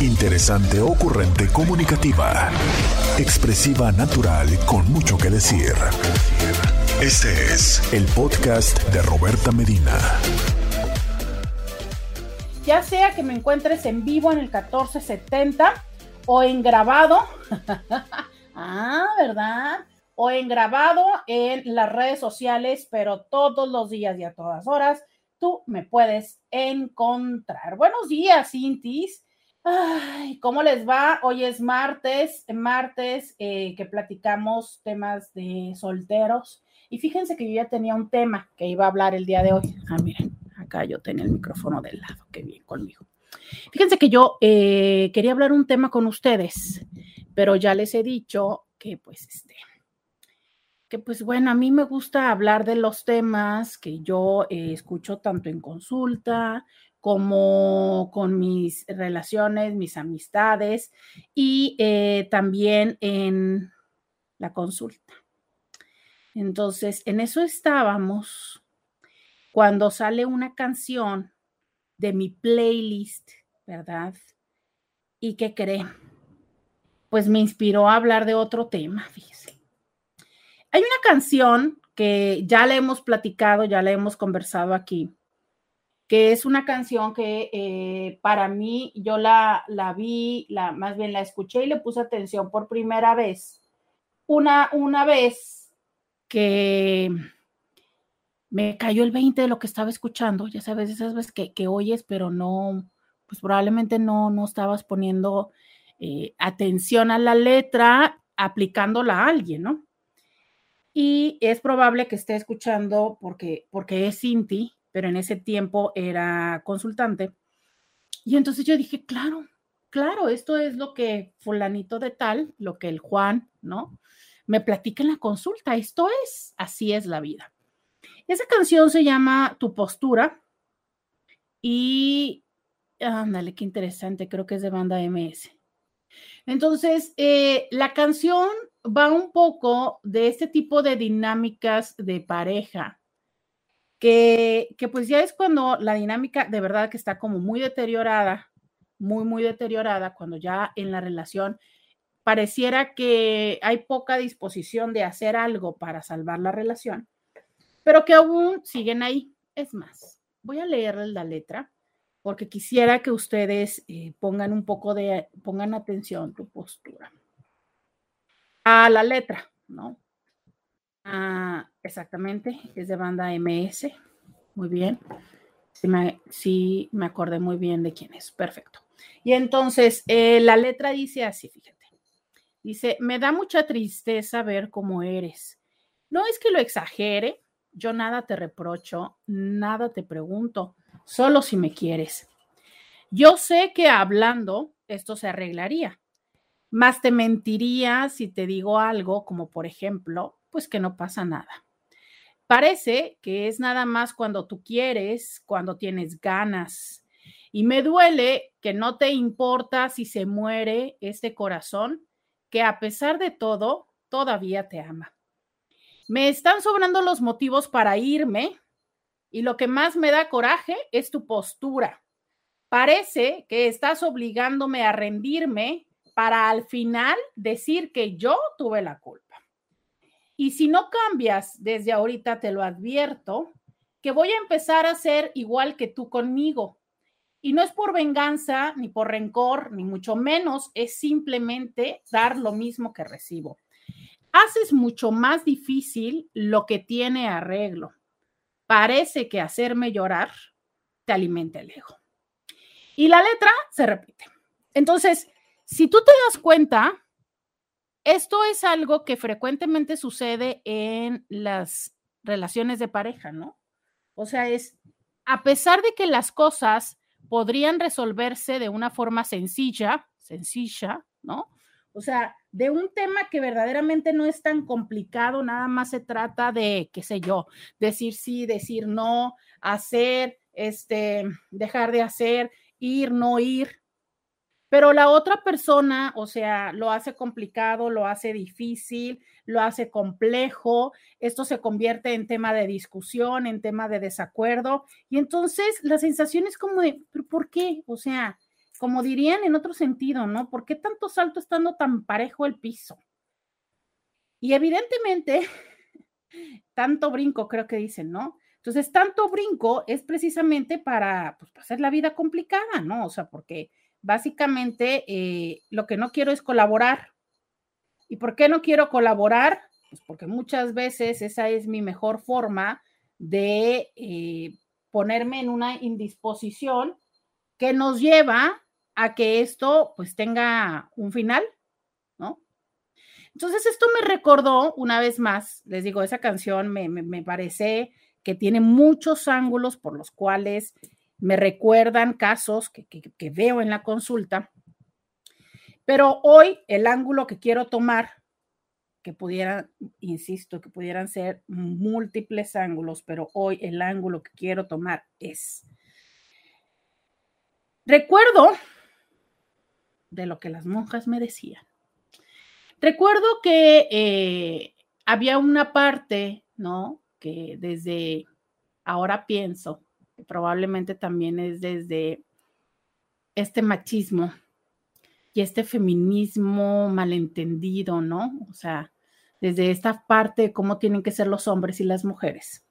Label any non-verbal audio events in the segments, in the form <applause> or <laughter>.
Interesante, ocurrente, comunicativa. Expresiva, natural, con mucho que decir. Este es el podcast de Roberta Medina. Ya sea que me encuentres en vivo en el 1470 o en grabado. <laughs> ah, ¿verdad? O en grabado en las redes sociales, pero todos los días y a todas horas tú me puedes encontrar. Buenos días, Cintis. Ay, ¿cómo les va? Hoy es martes, martes eh, que platicamos temas de solteros. Y fíjense que yo ya tenía un tema que iba a hablar el día de hoy. Ah, miren, acá yo tenía el micrófono del lado, qué bien conmigo. Fíjense que yo eh, quería hablar un tema con ustedes, pero ya les he dicho que pues este, que pues bueno, a mí me gusta hablar de los temas que yo eh, escucho tanto en consulta como con mis relaciones, mis amistades y eh, también en la consulta. Entonces, en eso estábamos cuando sale una canción de mi playlist, ¿verdad? ¿Y qué cree? Pues me inspiró a hablar de otro tema, fíjese. Hay una canción que ya le hemos platicado, ya le hemos conversado aquí, que es una canción que eh, para mí yo la, la vi, la, más bien la escuché y le puse atención por primera vez. Una, una vez que me cayó el 20 de lo que estaba escuchando, ya sabes, esas veces que, que oyes, pero no, pues probablemente no, no estabas poniendo eh, atención a la letra aplicándola a alguien, ¿no? Y es probable que esté escuchando porque, porque es Cinti, pero en ese tiempo era consultante. Y entonces yo dije, claro, claro, esto es lo que fulanito de tal, lo que el Juan, ¿no? Me platica en la consulta, esto es, así es la vida. Esa canción se llama Tu postura y, ándale, qué interesante, creo que es de banda MS. Entonces, eh, la canción va un poco de este tipo de dinámicas de pareja que, pues ya es cuando la dinámica de verdad que está como muy deteriorada, muy, muy deteriorada, cuando ya en la relación pareciera que hay poca disposición de hacer algo para salvar la relación, pero que aún siguen ahí. Es más, voy a leerles la letra porque quisiera que ustedes eh, pongan un poco de, pongan atención tu postura. A la letra, ¿no? Ah, exactamente, es de banda MS. Muy bien. Sí me, acordé muy bien de quién es. Perfecto. Y entonces, eh, la letra dice así, fíjate. Dice, me da mucha tristeza ver cómo eres. No es que lo exagere, yo nada te reprocho, nada te pregunto, solo si me quieres. Yo sé que hablando esto se arreglaría, más te mentiría si te digo algo como por ejemplo, pues que no pasa nada. Parece que es nada más cuando tú quieres, cuando tienes ganas. Y me duele que no te importa si se muere este corazón, que a pesar de todo, todavía te ama. Me están sobrando los motivos para irme y lo que más me da coraje es tu postura. Parece que estás obligándome a rendirme para al final decir que yo tuve la culpa. Y si no cambias desde ahorita, te lo advierto, que voy a empezar a ser igual que tú conmigo. Y no es por venganza, ni por rencor, ni mucho menos, es simplemente dar lo mismo que recibo. Haces mucho más difícil lo que tiene arreglo. Parece que hacerme llorar te alimenta el ego. Y la letra se repite. Entonces, si tú te das cuenta, esto es algo que frecuentemente sucede en las relaciones de pareja, ¿no? O sea, es, a pesar de que las cosas podrían resolverse de una forma sencilla, sencilla, ¿no? O sea, de un tema que verdaderamente no es tan complicado, nada más se trata de, qué sé yo, decir sí, decir no, hacer, este, dejar de hacer, ir, no ir, pero la otra persona, o sea, lo hace complicado, lo hace difícil, lo hace complejo, esto se convierte en tema de discusión, en tema de desacuerdo, y entonces la sensación es como de, ¿pero por qué? O sea, como dirían en otro sentido, ¿no? ¿Por qué tanto salto estando tan parejo el piso? Y evidentemente, <laughs> tanto brinco, creo que dicen, ¿no? Entonces, tanto brinco es precisamente para, pues, para hacer la vida complicada, ¿no? O sea, porque básicamente eh, lo que no quiero es colaborar. ¿Y por qué no quiero colaborar? Pues porque muchas veces esa es mi mejor forma de eh, ponerme en una indisposición que nos lleva a que esto pues tenga un final, ¿no? Entonces esto me recordó una vez más, les digo, esa canción me, me parece que tiene muchos ángulos por los cuales me recuerdan casos que, veo en la consulta. Pero hoy el ángulo que quiero tomar, que pudieran, insisto, que pudieran ser múltiples ángulos, pero hoy el ángulo que quiero tomar es, recuerdo de lo que las monjas me decían. Recuerdo que eh, había una parte, ¿no? Que desde ahora pienso, probablemente también es desde este machismo y este feminismo malentendido, ¿no? O sea, desde esta parte de cómo tienen que ser los hombres y las mujeres.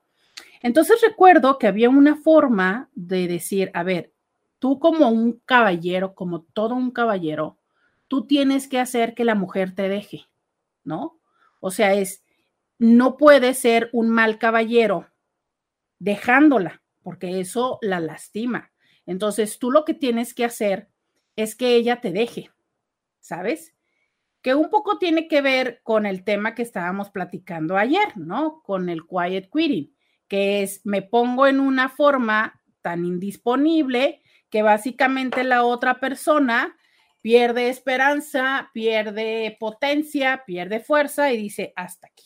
Entonces recuerdo que había una forma de decir, a ver, tú como un caballero, como todo un caballero, tú tienes que hacer que la mujer te deje, ¿no? O sea, es, no puede ser un mal caballero dejándola, porque eso la lastima. Entonces, tú lo que tienes que hacer es que ella te deje, ¿sabes? Que un poco tiene que ver con el tema que estábamos platicando ayer, ¿no? Con el quiet quitting, que es me pongo en una forma tan indisponible que básicamente la otra persona pierde esperanza, pierde potencia, pierde fuerza y dice hasta aquí.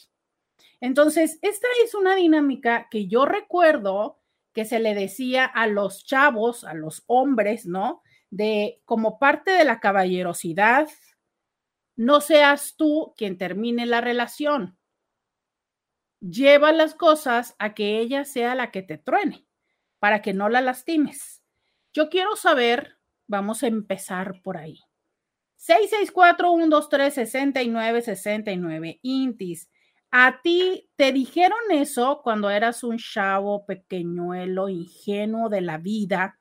Entonces, esta es una dinámica que yo recuerdo que se le decía a los chavos, a los hombres, ¿no? De como parte de la caballerosidad, no seas tú quien termine la relación. Lleva las cosas a que ella sea la que te truene, para que no la lastimes. Yo quiero saber, vamos a empezar por ahí. 664-123-6969, Intis. ¿A ti te dijeron eso cuando eras un chavo pequeñuelo, ingenuo de la vida?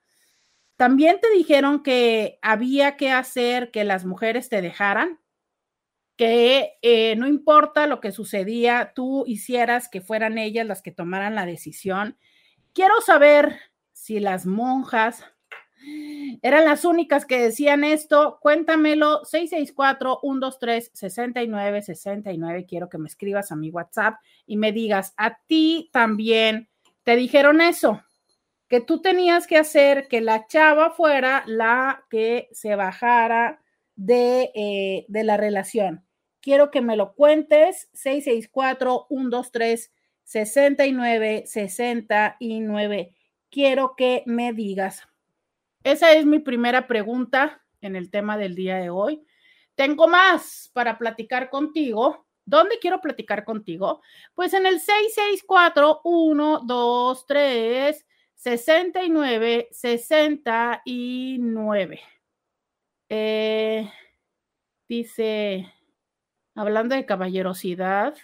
¿También te dijeron que había que hacer que las mujeres te dejaran? Que eh, no importa lo que sucedía, tú hicieras que fueran ellas las que tomaran la decisión. Quiero saber si las monjas eran las únicas que decían esto. Cuéntamelo, 664-123-6969. Quiero que me escribas a mi WhatsApp y me digas, a ti también te dijeron eso, que tú tenías que hacer que la chava fuera la que se bajara de, eh, de la relación. Quiero que me lo cuentes, 664-123-6969. Quiero que me digas. Esa es mi primera pregunta en el tema del día de hoy. Tengo más para platicar contigo. ¿Dónde quiero platicar contigo? Pues en el 664 123 69 69. dice, hablando de caballerosidad,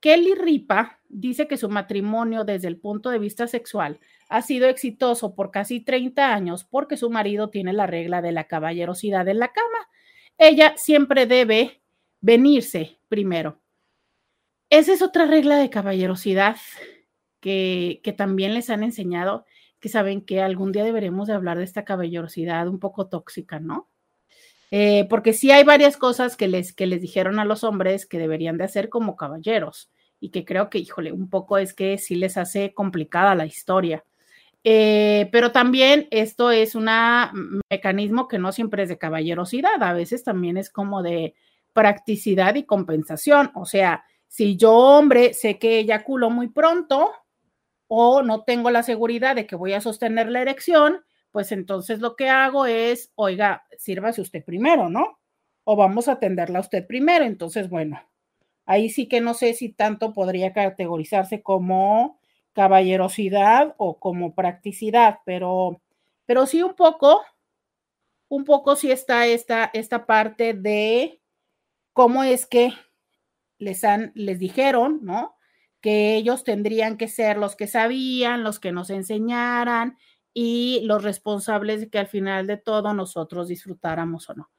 Kelly Ripa dice que su matrimonio desde el punto de vista sexual ha sido exitoso por casi 30 años porque su marido tiene la regla de la caballerosidad en la cama. Ella siempre debe venirse primero. Esa es otra regla de caballerosidad que, que también les han enseñado, que saben que algún día deberemos de hablar de esta caballerosidad un poco tóxica, ¿no? Eh, porque sí hay varias cosas que les, que les dijeron a los hombres que deberían de hacer como caballeros y que creo que, híjole, un poco es que sí les hace complicada la historia. Eh, pero también esto es un mecanismo que no siempre es de caballerosidad, a veces también es como de practicidad y compensación. O sea, si yo, hombre, sé que eyaculo muy pronto o no tengo la seguridad de que voy a sostener la erección, pues entonces lo que hago es, oiga, sírvase usted primero, ¿no? O vamos a atenderla a usted primero. Entonces, bueno, ahí sí que no sé si tanto podría categorizarse como caballerosidad o como practicidad, pero, pero sí un poco un poco sí está esta, esta parte de cómo es que les, han, les dijeron, ¿no? Que ellos tendrían que ser los que sabían, los que nos enseñaran y los responsables de que al final de todo nosotros disfrutáramos o no.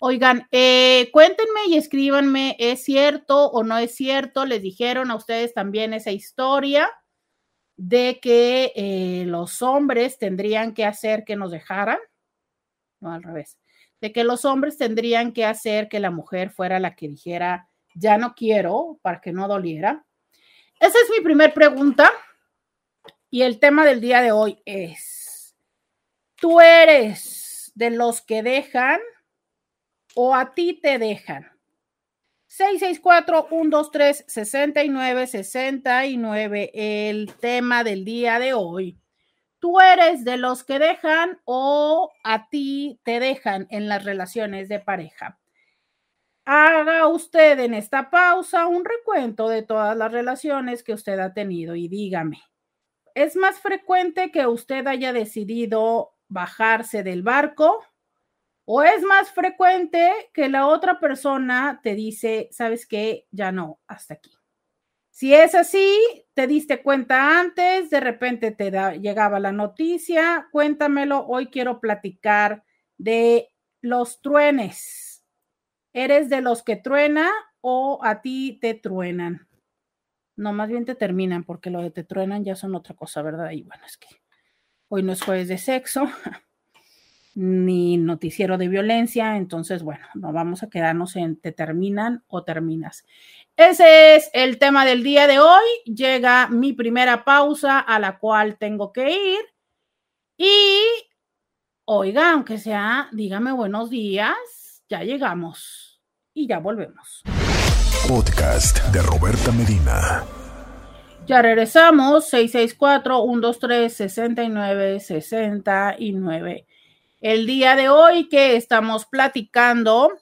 Oigan, eh, cuéntenme y escríbanme, ¿es cierto o no es cierto? ¿Les dijeron a ustedes también esa historia de que eh, los hombres tendrían que hacer que nos dejaran? No, al revés. De que los hombres tendrían que hacer que la mujer fuera la que dijera, ya no quiero, para que no doliera. Esa es mi primera pregunta. Y el tema del día de hoy es, ¿tú eres de los que dejan o a ti te dejan. 664-123-6969, el tema del día de hoy. ¿Tú eres de los que dejan o a ti te dejan en las relaciones de pareja? Haga usted en esta pausa un recuento de todas las relaciones que usted ha tenido y dígame, ¿es más frecuente que usted haya decidido bajarse del barco o es más frecuente que la otra persona te dice, sabes qué, ya no, hasta aquí. Si es así, te diste cuenta antes, de repente te llegaba la noticia, cuéntamelo, hoy quiero platicar de los truenes. ¿Eres de los que truena o a ti te truenan? No, más bien te terminan, porque lo de te truenan ya son otra cosa, ¿verdad? Y bueno, es que hoy no es jueves de sexo. <laughs> ni noticiero de violencia, entonces, bueno, no vamos a quedarnos en te terminan o terminas. Ese es el tema del día de hoy. Llega mi primera pausa a la cual tengo que ir. Y, oiga, aunque sea, dígame buenos días, ya llegamos y ya volvemos. Podcast de Roberta Medina. Ya regresamos, 664-123-6969 el día de hoy que estamos platicando.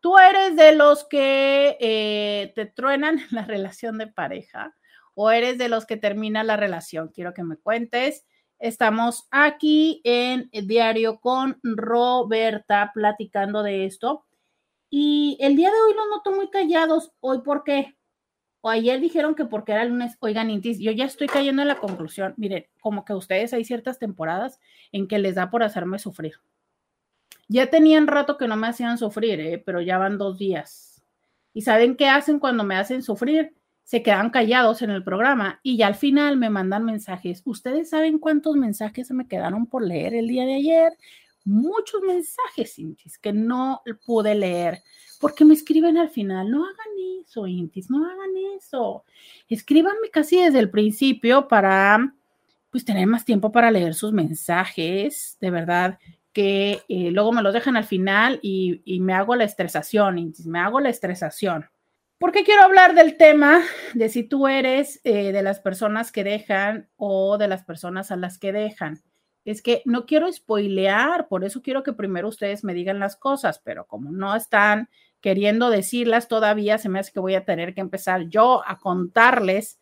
¿Tú eres de los que eh, te truenan <laughs> la relación de pareja o eres de los que termina la relación? Quiero que me cuentes. Estamos aquí en diario con Roberta platicando de esto. Y el día de hoy los noto muy callados. ¿Hoy por qué? O ayer dijeron que porque era lunes, oigan, Intis, yo ya estoy cayendo en la conclusión. Miren, como que ustedes hay ciertas temporadas en que les da por hacerme sufrir. Ya tenían rato que no me hacían sufrir, ¿eh? pero ya van dos días. ¿Y saben qué hacen cuando me hacen sufrir? Se quedan callados en el programa y ya al final me mandan mensajes. ¿Ustedes saben cuántos mensajes se me quedaron por leer el día de ayer? Muchos mensajes, Intis, que no pude leer porque me escriben al final. No hagan eso, Intis, no hagan eso. Escríbanme casi desde el principio para pues tener más tiempo para leer sus mensajes. De verdad, que eh, luego me los dejan al final y, me hago la estresación, me hago la estresación. ¿Por qué quiero hablar del tema de si tú eres eh, de las personas que dejan o de las personas a las que dejan? Es que no quiero spoilear, por eso quiero que primero ustedes me digan las cosas, pero como no están queriendo decirlas todavía, se me hace que voy a tener que empezar yo a contarles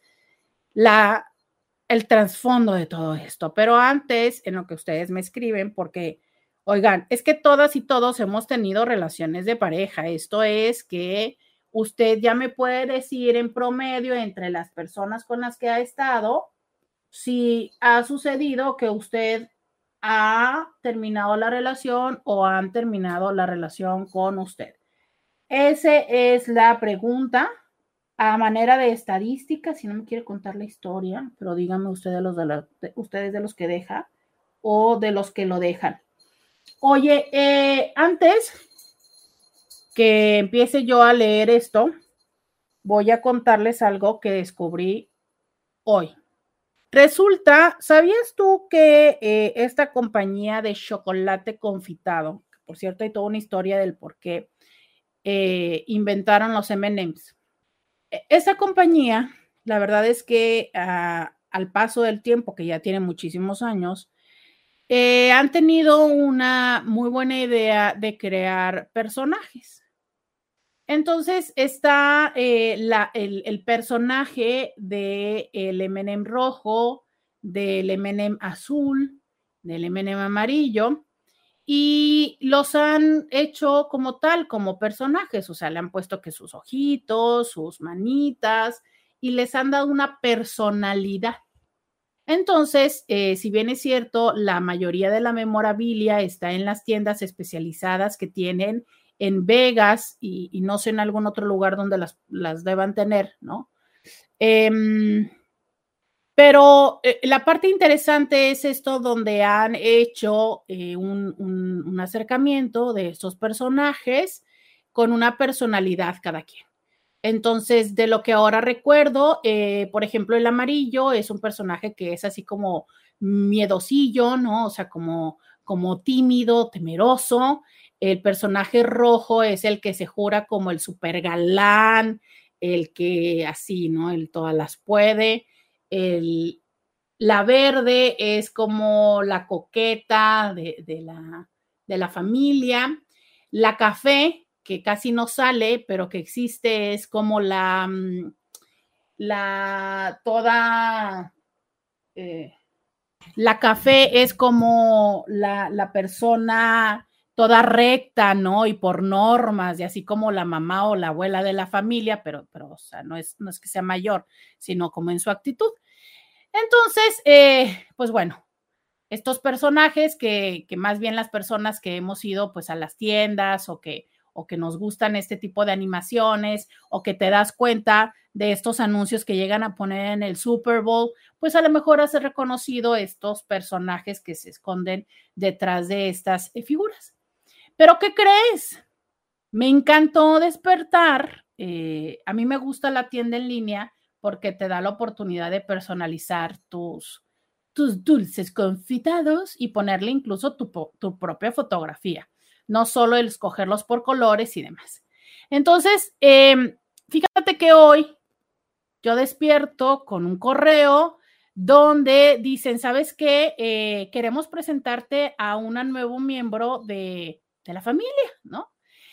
la, el trasfondo de todo esto. Pero antes, en lo que ustedes me escriben, porque Oigan, es que todas y todos hemos tenido relaciones de pareja. Esto es que usted ya me puede decir en promedio entre las personas con las que ha estado si ha sucedido que usted ha terminado la relación o han terminado la relación con usted. Esa es la pregunta a manera de estadística, si no me quiere contar la historia, pero díganme ustedes, los de, los que deja o de los que lo dejan. Oye, eh, antes que empiece yo a leer esto, voy a contarles algo que descubrí hoy. Resulta, ¿sabías tú que eh, esta compañía de chocolate confitado, por cierto, hay toda una historia del por qué eh, inventaron los MMs? E, esa compañía, la verdad es que ah, al paso del tiempo, que ya tiene muchísimos años, eh, han tenido una muy buena idea de crear personajes. Entonces está eh, el, personaje del M&M rojo, del M&M azul, del M&M amarillo, y los han hecho como tal, como personajes, o sea, le han puesto que sus ojitos, sus manitas, y les han dado una personalidad. Entonces, eh, si bien es cierto, la mayoría de la memorabilia está en las tiendas especializadas que tienen en Vegas y, no sé en algún otro lugar donde las, las deban tener, ¿no? Em, pero eh, la parte interesante es esto donde han hecho eh, un, acercamiento de estos personajes con una personalidad cada quien. Entonces, de lo que ahora recuerdo, eh, por ejemplo, el amarillo es un personaje que es así como miedosillo, ¿no? O sea, como, como tímido, temeroso. El personaje rojo es el que se jura como el super galán, el que así, ¿no? El todas las puede. El, la verde es como la coqueta de, la, de la familia. La café, que casi no sale, pero que existe, es como la, mm, la toda, eh, la café es como la, la persona toda recta, ¿no? Y por normas, y así como la mamá o la abuela de la familia, pero, pero o sea, no es, no es que sea mayor, sino como en su actitud. Entonces, eh, pues bueno, estos personajes que, que, más bien las personas que hemos ido pues a las tiendas o que, o que nos gustan este tipo de animaciones o que te das cuenta de estos anuncios que llegan a poner en el Super Bowl, pues a lo mejor has reconocido estos personajes que se esconden detrás de estas eh, figuras. Pero ¿qué crees? Me encantó despertar. Eh, a mí me gusta la tienda en línea porque te da la oportunidad de personalizar tus, tus dulces confitados y ponerle incluso tu, tu propia fotografía, no solo el escogerlos por colores y demás. Entonces, em, fíjate que hoy yo despierto con un correo donde dicen, ¿sabes qué? Eh, queremos presentarte a un nuevo miembro de, de la familia, ¿no?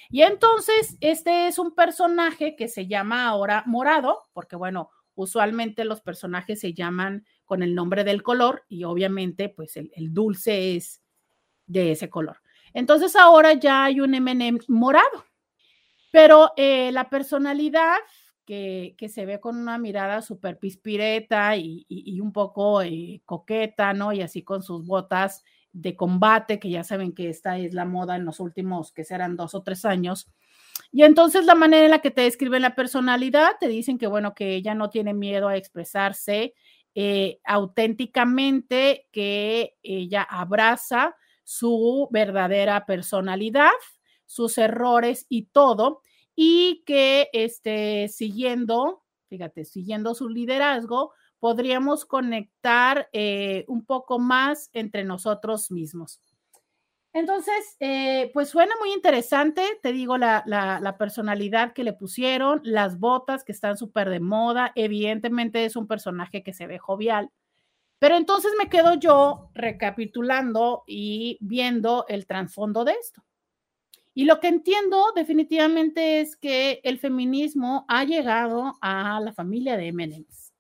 Y entonces, este es un personaje que se llama ahora Morado, porque bueno, usualmente los personajes se llaman con el nombre del color y obviamente pues el, dulce es de ese color. Entonces ahora ya hay un MM morado, pero eh, la personalidad que, se ve con una mirada súper pispireta y, un poco eh, coqueta, ¿no? Y así con sus botas de combate, que ya saben que esta es la moda en los últimos, que serán dos o tres años. Y entonces la manera en la que te describen la personalidad, te dicen que, bueno, que ella no tiene miedo a expresarse eh, auténticamente, que ella abraza su verdadera personalidad, sus errores y todo, y que este, siguiendo, fíjate, siguiendo su liderazgo, podríamos conectar eh, un poco más entre nosotros mismos. Entonces, eh, pues suena muy interesante, te digo, la, personalidad que le pusieron, las botas que están súper de moda, evidentemente es un personaje que se ve jovial, pero entonces me quedo yo recapitulando y viendo el trasfondo de esto. Y lo que entiendo definitivamente es que el feminismo ha llegado a la familia de M&M's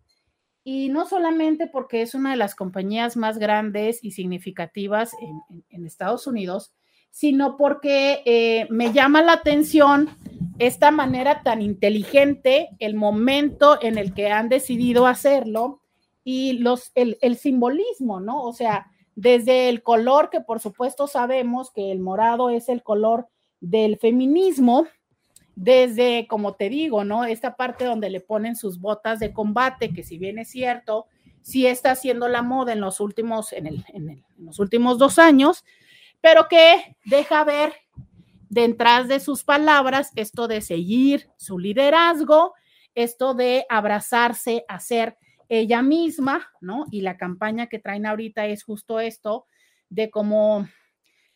y no solamente porque es una de las compañías más grandes y significativas en, Estados Unidos, sino porque eh, me llama la atención esta manera tan inteligente, el momento en el que han decidido hacerlo y los, el, el simbolismo, ¿no? O sea, desde el color, que por supuesto sabemos que el morado es el color del feminismo, desde, como te digo, ¿no? Esta parte donde le ponen sus botas de combate, que si bien es cierto, sí está haciendo la moda en los últimos, en, el, en, los últimos dos años, pero que deja ver detrás de sus palabras esto de seguir su liderazgo, esto de abrazarse a ser ella misma, ¿no? Y la campaña que traen ahorita es justo esto de cómo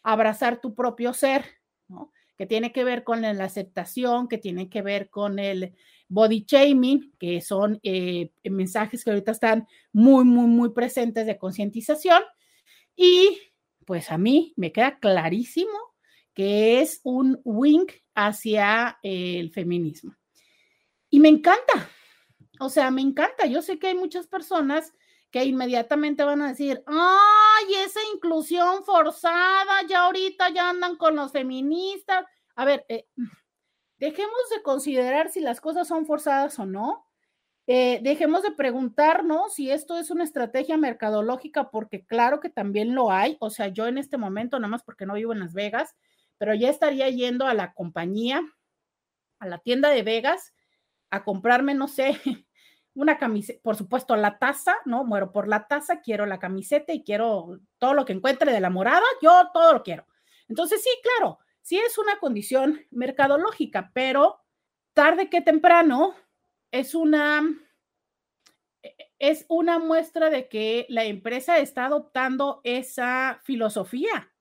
abrazar tu propio ser, ¿no? Que tiene que ver con la aceptación, que tiene que ver con el body shaming, que son eh, mensajes que ahorita están muy, muy, muy presentes de concientización. Y pues a mí me queda clarísimo que es un wink hacia el feminismo. Y me encanta, o sea, me encanta. Yo sé que hay muchas personas que inmediatamente van a decir, ay, esa inclusión forzada, ya ahorita ya andan con los feministas. A ver, eh, dejemos de considerar si las cosas son forzadas o no. Eh, dejemos de preguntarnos si esto es una estrategia mercadológica, porque claro que también lo hay. O sea, yo en este momento, nada más porque no vivo en Las Vegas, pero ya estaría yendo a la compañía, a la tienda de Vegas, a comprarme, no sé, una camiseta, por supuesto, la taza, ¿no? Muero por la taza, quiero la camiseta y quiero todo lo que encuentre de la morada, yo todo lo quiero. Entonces, sí, claro, sí es una condición mercadológica, pero tarde que temprano es una e, es una muestra de que la empresa está adoptando esa filosofía.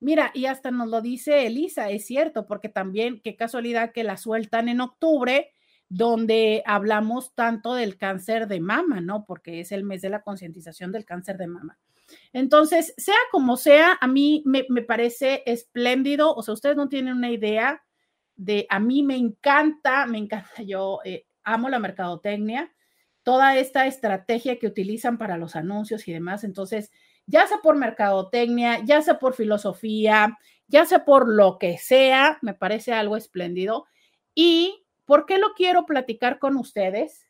Mira, y hasta nos lo dice Elisa, es cierto, porque también qué casualidad que la sueltan en octubre, donde hablamos tanto del cáncer de mama, ¿no? Porque es el mes de la concientización del cáncer de mama. Entonces, sea como sea, a mí me, parece espléndido, o sea, ustedes no tienen una idea de, a mí me encanta, me encanta, <laughs> yo eh, amo la mercadotecnia, toda esta estrategia que utilizan para los anuncios y demás, entonces, ya sea por mercadotecnia, ya sea por filosofía, ya sea por lo que sea, me parece algo espléndido. ¿Y por qué lo quiero platicar con ustedes?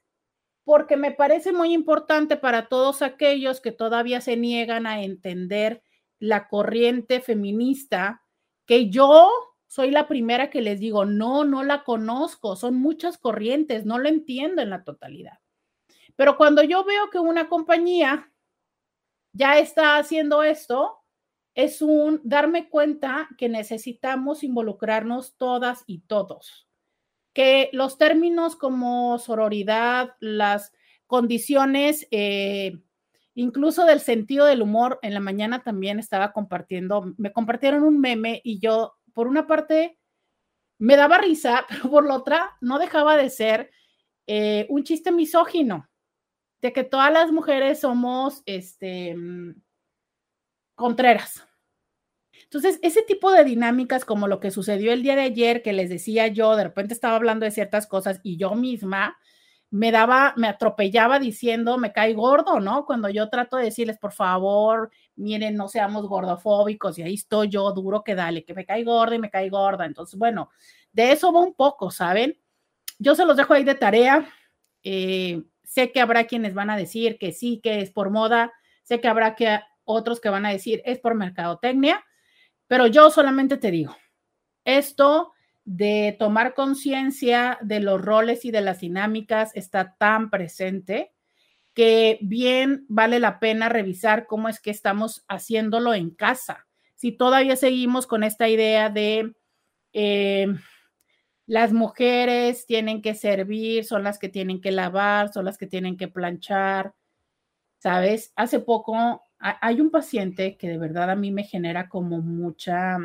Porque me parece muy importante para todos aquellos que todavía se niegan a entender la corriente feminista, que yo soy la primera que les digo, no, no la conozco, son muchas corrientes, no lo entiendo en la totalidad. Pero cuando yo veo que una compañía ya está haciendo esto, es un darme cuenta que necesitamos involucrarnos todas y todos, que los términos como sororidad, las condiciones, eh, incluso del sentido del humor, en la mañana también estaba compartiendo, me compartieron un meme y yo, por una parte, me daba risa, <laughs> pero por la otra, no dejaba de ser eh, un chiste misógino de que todas las mujeres somos este, mm, contreras. Entonces, ese tipo de dinámicas como lo que sucedió el día de ayer, que les decía yo, de repente estaba hablando de ciertas cosas y yo misma me daba, me atropellaba diciendo, me cae gordo, ¿no? Cuando yo trato de decirles, por favor, miren, no seamos gordofóbicos y ahí estoy yo duro que dale, que me cae gorda y me cae gorda. Entonces, bueno, de eso va un poco, ¿saben? Yo se los dejo ahí de tarea. Eh, Sé que habrá quienes van a decir que sí, que es por moda. Sé que habrá que otros que van a decir es por mercadotecnia, pero yo solamente te digo, esto de tomar conciencia de los roles y de las dinámicas está tan presente que bien vale la pena revisar cómo es que estamos haciéndolo en casa. Si todavía seguimos con esta idea de eh, las mujeres tienen que servir, son las que tienen que lavar, son las que tienen que planchar, ¿sabes? Hace poco hay un paciente que de verdad a mí me genera como mucha,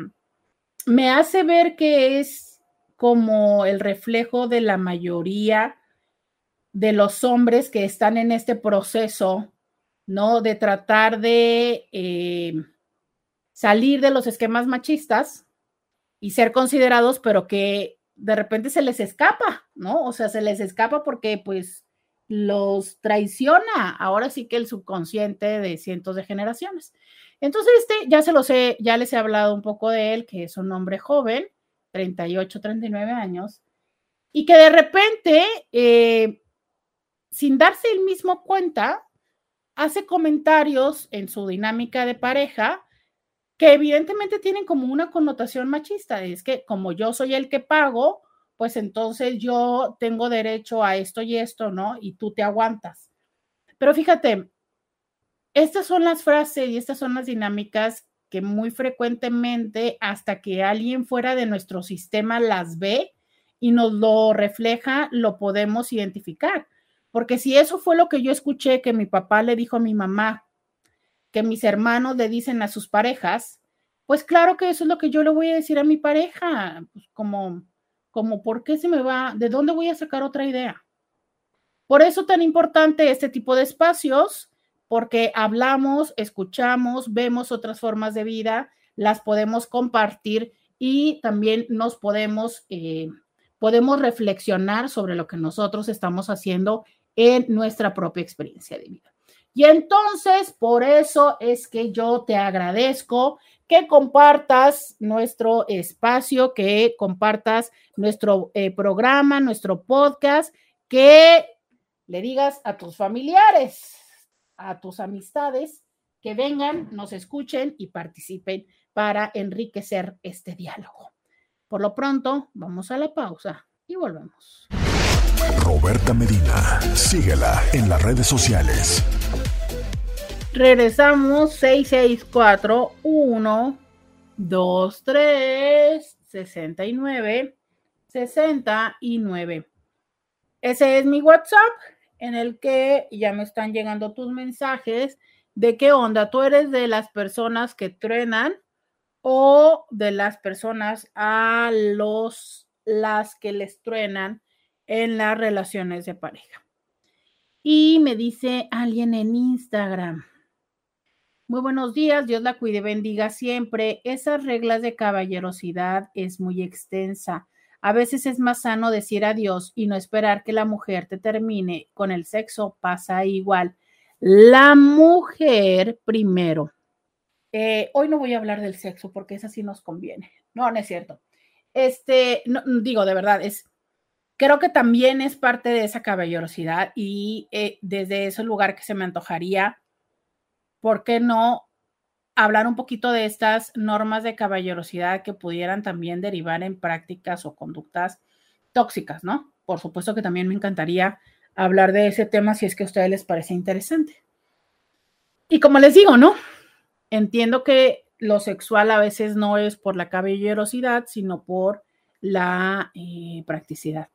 me hace ver que es como el reflejo de la mayoría de los hombres que están en este proceso, ¿no? De tratar de eh, salir de los esquemas machistas y ser considerados, pero que de repente se les escapa, ¿no? O sea, se les escapa porque pues los traiciona ahora sí que el subconsciente de cientos de generaciones. Entonces, este ya se lo sé, ya les he hablado un poco de él, que es un hombre joven, 38, 39 años, y que de repente, eh, sin darse el mismo cuenta, hace comentarios en su dinámica de pareja que evidentemente tienen como una connotación machista, es que como yo soy el que pago, pues entonces yo tengo derecho a esto y esto, ¿no? Y tú te aguantas. Pero fíjate, estas son las frases y estas son las dinámicas que muy frecuentemente hasta que alguien fuera de nuestro sistema las ve y nos lo refleja, lo podemos identificar. Porque si eso fue lo que yo escuché que mi papá le dijo a mi mamá que mis hermanos le dicen a sus parejas, pues claro que eso es lo que yo le voy a decir a mi pareja, pues como, como, ¿por qué se me va? ¿De dónde voy a sacar otra idea? Por eso tan importante este tipo de espacios, porque hablamos, escuchamos, vemos otras formas de vida, las podemos compartir y también nos podemos, eh, podemos reflexionar sobre lo que nosotros estamos haciendo en nuestra propia experiencia de vida. Y entonces, por eso es que yo te agradezco que compartas nuestro espacio, que compartas nuestro eh, programa, nuestro podcast, que le digas a tus familiares, a tus amistades, que vengan, nos escuchen y participen para enriquecer este diálogo. Por lo pronto, vamos a la pausa y volvemos. Roberta Medina, síguela en las redes sociales. Regresamos 664 1 2 3 69 69. Ese es mi WhatsApp en el que ya me están llegando tus mensajes de qué onda. Tú eres de las personas que truenan o de las personas a los las que les truenan en las relaciones de pareja. Y me dice alguien en Instagram. Muy buenos días, Dios la cuide, bendiga siempre. Esas reglas de caballerosidad es muy extensa. A veces es más sano decir adiós y no esperar que la mujer te termine con el sexo, pasa igual. La mujer primero. Eh, hoy no voy a hablar del sexo porque eso sí nos conviene. No, no es cierto. Este, no, digo, de verdad, es, creo que también es parte de esa caballerosidad y eh, desde ese lugar que se me antojaría, ¿por qué no hablar un poquito de estas normas de caballerosidad que pudieran también derivar en prácticas o conductas tóxicas, ¿no? Por supuesto que también me encantaría hablar de ese tema si es que a ustedes les parece interesante. Y como les digo, ¿no? Entiendo que lo sexual a veces no es por la caballerosidad, sino por la eh, practicidad.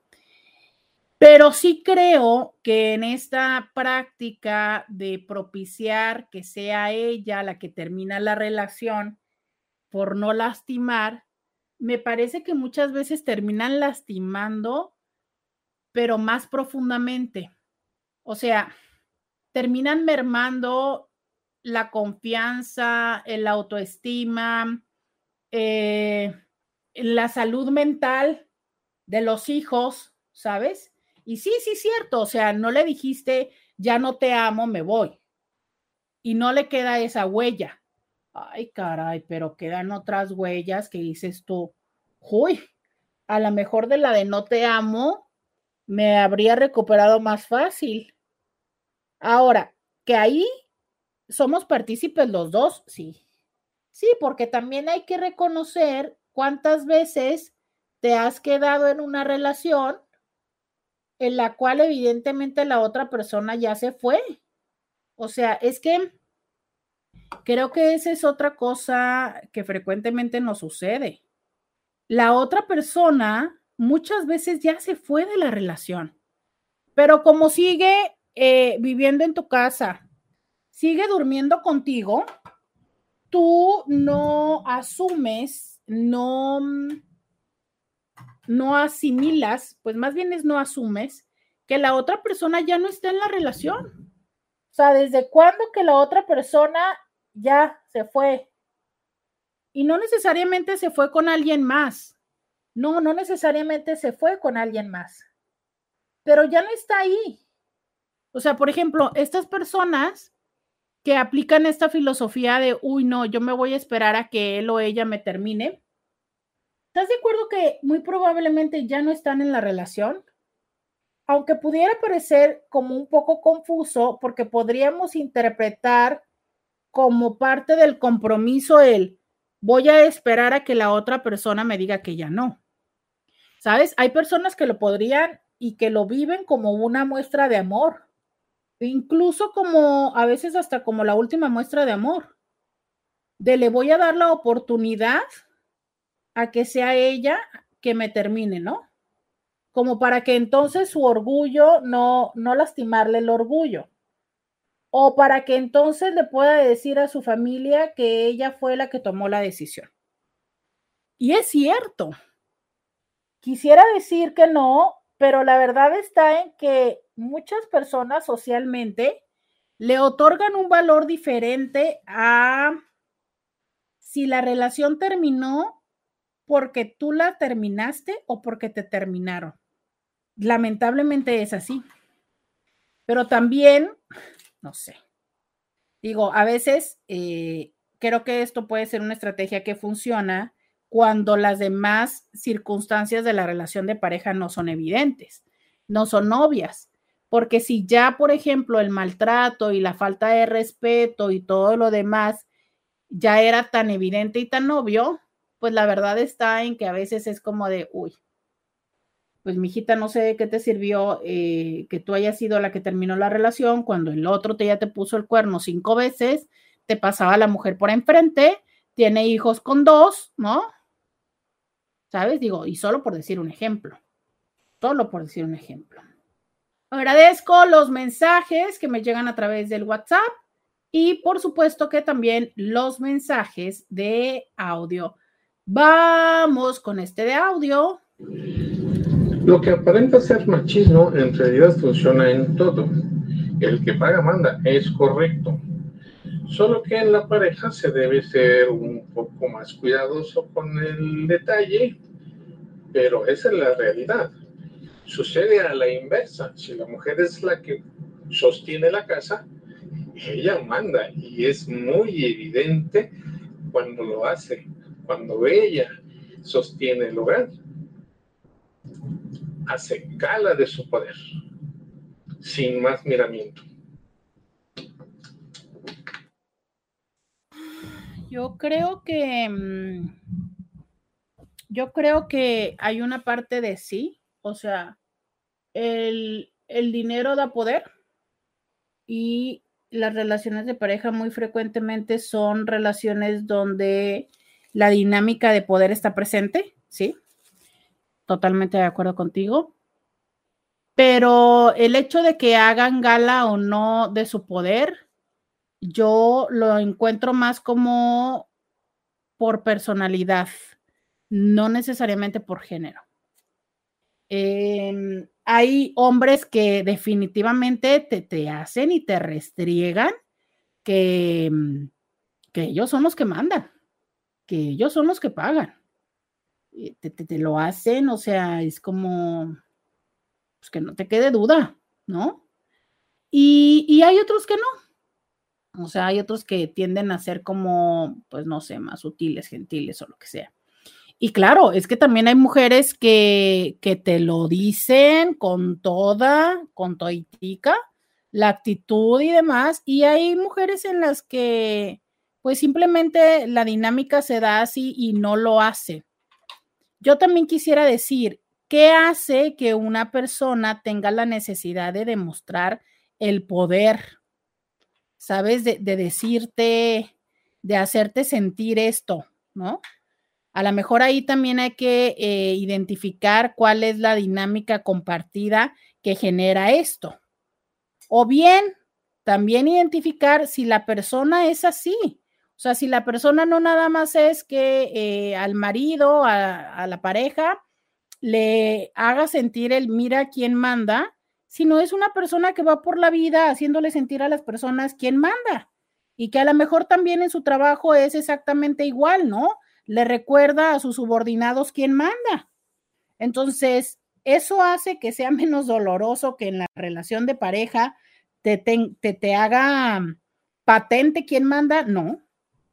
Pero sí creo que en esta práctica de propiciar que sea ella la que termina la relación por no lastimar, me parece que muchas veces terminan lastimando, pero más profundamente. O sea, terminan mermando la confianza, la autoestima, eh, la salud mental de los hijos, ¿sabes? Y sí, sí, cierto, o sea, no le dijiste, ya no te amo, me voy. Y no le queda esa huella. Ay, caray, pero quedan otras huellas que dices tú, uy, a lo mejor de la de no te amo, me habría recuperado más fácil. Ahora, que ahí somos partícipes los dos, sí. Sí, porque también hay que reconocer cuántas veces te has quedado en una relación en la cual evidentemente la otra persona ya se fue. O sea, es que creo que esa es otra cosa que frecuentemente nos sucede. La otra persona muchas veces ya se fue de la relación, pero como sigue eh, viviendo en tu casa, sigue durmiendo contigo, tú no asumes, no no asimilas, pues más bien es no asumes que la otra persona ya no está en la relación. O sea, ¿desde cuándo que la otra persona ya se fue? Y no necesariamente se fue con alguien más. No, no necesariamente se fue con alguien más. Pero ya no está ahí. O sea, por ejemplo, estas personas que aplican esta filosofía de, uy, no, yo me voy a esperar a que él o ella me termine ¿Estás de acuerdo que muy probablemente ya no están en la relación? Aunque pudiera parecer como un poco confuso, porque podríamos interpretar como parte del compromiso el voy a esperar a que la otra persona me diga que ya no. ¿Sabes? Hay personas que lo podrían y que lo viven como una muestra de amor, incluso como a veces hasta como la última muestra de amor, de le voy a dar la oportunidad a que sea ella que me termine, ¿no? Como para que entonces su orgullo no, no lastimarle el orgullo. O para que entonces le pueda decir a su familia que ella fue la que tomó la decisión. Y es cierto. Quisiera decir que no, pero la verdad está en que muchas personas socialmente le otorgan un valor diferente a si la relación terminó porque tú la terminaste o porque te terminaron. Lamentablemente es así. Pero también, no sé, Digo, a veces eh, creo que esto puede ser una estrategia que funciona cuando las demás circunstancias de la relación de pareja no son evidentes, no son obvias. Porque si ya, por ejemplo, el maltrato y la falta de respeto y todo lo demás ya era tan evidente y tan obvio, pues la verdad está en que a veces es como de, uy, pues mi hijita, no sé qué te sirvió eh, que tú hayas sido la que terminó la relación cuando el otro te ya te puso el cuerno cinco veces, te pasaba la mujer por enfrente, tiene hijos con dos, ¿no? ¿Sabes? Digo, y solo por decir un ejemplo, solo por decir un ejemplo. Agradezco los mensajes que me llegan a través del WhatsApp y por supuesto que también los mensajes de audio. Vamos con este de audio. Lo que aparenta ser machismo en realidad funciona en todo. El que paga manda, es correcto. Solo que en la pareja se debe ser un poco más cuidadoso con el detalle, pero esa es la realidad. Sucede a la inversa. Si la mujer es la que sostiene la casa, ella manda y es muy evidente cuando lo hace cuando ella sostiene el hogar, hace gala de su poder, sin más miramiento. Yo creo que mm, yo creo que hay una parte de sí, o sea, el, el dinero da poder y las relaciones de pareja muy frecuentemente son relaciones donde la dinámica de poder está presente, ¿sí? Totalmente de acuerdo contigo. Pero el hecho de que hagan gala o no de su poder, yo lo encuentro más como por personalidad, no necesariamente por género. Em, hay hombres que definitivamente te, te, hacen y te restriegan que, que ellos son los que mandan que ellos son los que pagan. Te, te, lo hacen, o sea, es como, pues que no te quede duda, ¿no? Y, y hay otros que no. O sea, hay otros que tienden a ser como, pues no sé, más sutiles, gentiles o lo que sea. Y claro, es que también hay mujeres que, que te lo dicen con toda, con toitica, la actitud y demás. Y hay mujeres en las que, pues simplemente la dinámica se da así y no lo hace. Yo también quisiera decir, ¿qué hace que una persona tenga la necesidad de demostrar el poder? ¿Sabes? De, decirte, de hacerte sentir esto, ¿no? A lo mejor ahí también hay que eh, identificar cuál es la dinámica compartida que genera esto. O bien, también identificar si la persona es así, o sea, si la persona no nada más es que eh, al marido, a, la pareja, le haga sentir el mira quién manda, sino es una persona que va por la vida haciéndole sentir a las personas quién manda y que a lo mejor también en su trabajo es exactamente igual, ¿no? Le recuerda a sus subordinados quién manda. Entonces, eso hace que sea <laughs> menos doloroso que en la relación de pareja te, te, te haga patente quién manda, no,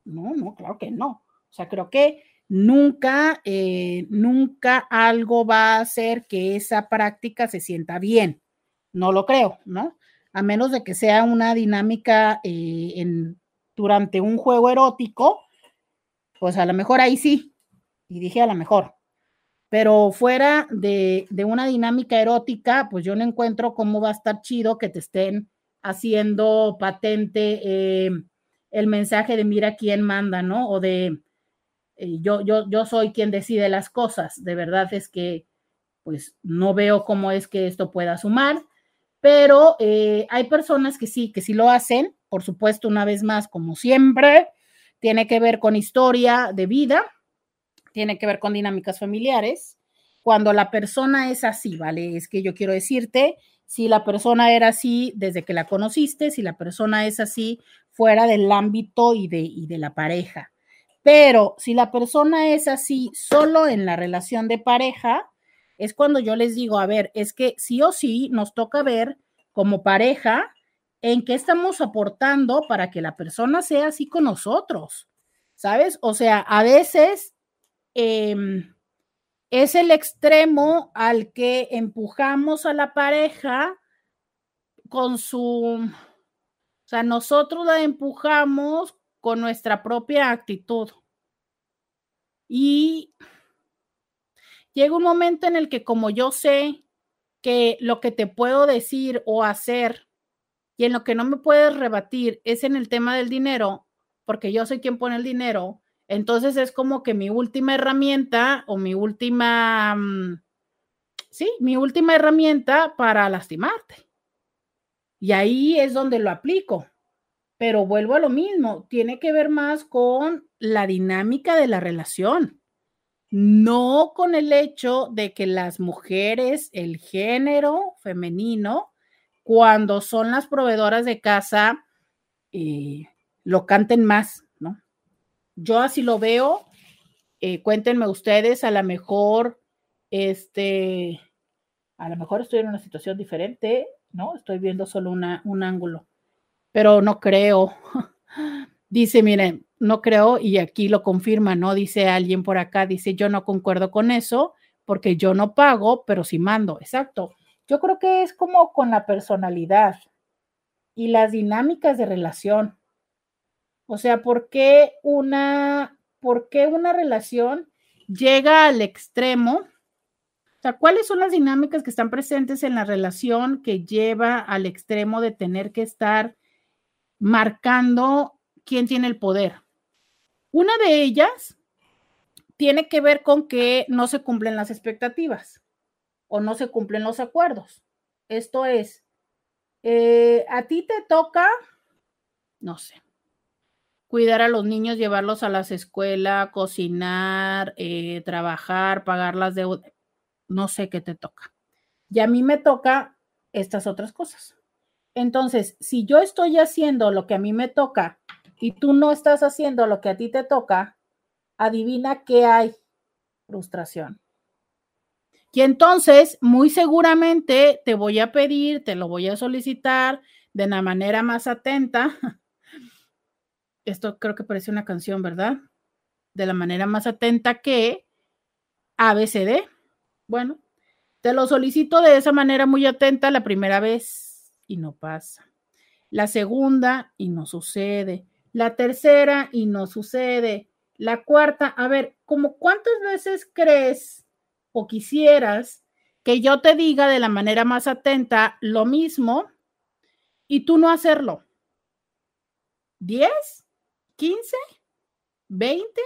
no, no, claro que no. O sea, creo que nunca, eh, nunca algo va a hacer que esa práctica se sienta bien. No lo creo, ¿no? A menos de que sea una dinámica eh, en, durante un juego erótico, pues a lo mejor ahí sí. Y dije a lo mejor. Pero fuera de, de una dinámica erótica, pues yo no encuentro cómo va a estar chido que te estén haciendo patente. Eh, el mensaje de mira quién manda, ¿no? O de eh, yo, yo, yo soy quien decide las cosas. De verdad es que, pues, no veo cómo es que esto pueda sumar, pero eh, hay personas que sí, que sí lo hacen, por supuesto, una vez más, como siempre, tiene que ver con historia de vida, tiene que ver con dinámicas familiares. Cuando la persona es así, ¿vale? Es que yo quiero decirte, si la persona era así desde que la conociste, si la persona es así fuera del ámbito y de, y de la pareja. Pero si la persona es así solo en la relación de pareja, es cuando yo les digo, a ver, es que sí o sí nos toca ver como pareja en qué estamos aportando para que la persona sea así con nosotros, ¿sabes? O sea, a veces em, es el extremo al que empujamos a la pareja con su, sea, nosotros la empujamos con nuestra propia actitud. Y llega un momento en el que como yo sé que lo que te puedo decir o hacer y en lo que no me puedes rebatir es en el tema del dinero, porque yo soy quien pone el dinero, entonces es como que mi última herramienta o mi última, mm, sí, mi última herramienta para lastimarte. Y ahí es donde lo aplico. Pero vuelvo a lo mismo, tiene que ver más con la dinámica de la relación, no con el hecho de que las mujeres, el género femenino, cuando son las proveedoras de casa, eh, lo canten más, yo así lo veo. Eh, cuéntenme ustedes, a lo mejor, este, a lo mejor estoy en una situación diferente, ¿no? Estoy viendo solo una, un ángulo, pero no creo. <laughs> dice, miren, no creo y aquí lo confirma, ¿no? Dice alguien por acá, dice, yo no concuerdo con eso porque yo no pago, pero sí mando. Exacto. Yo creo que es como con la personalidad y las dinámicas de relación. O sea, ¿por qué una, por qué una relación llega al extremo? O sea, ¿cuáles son las dinámicas que están presentes en la relación que lleva al extremo de tener que estar marcando quién tiene el poder? Una de ellas tiene que ver con que no se cumplen las expectativas o no se cumplen los acuerdos. Esto es, eh, a ti te toca, no sé, cuidar a los niños, llevarlos a las escuelas, cocinar, eh, trabajar, pagar las deudas, no sé qué te toca. Y a mí me toca estas otras cosas. Entonces, si yo estoy haciendo lo que a mí me toca y tú no estás haciendo lo que a ti te toca, adivina qué hay. Frustración. Y entonces, muy seguramente te voy a pedir, te lo voy a solicitar de una manera más atenta <laughs> esto creo que parece una canción, ¿verdad? De la manera más atenta que ABCD. Bueno, te lo solicito de esa manera muy atenta la primera vez y no pasa. La segunda y no sucede. La tercera y no sucede. La cuarta, a ver, ¿cómo cuántas veces crees o quisieras que yo te diga de la manera más atenta lo mismo y tú no hacerlo? ¿Diez? 15, 20,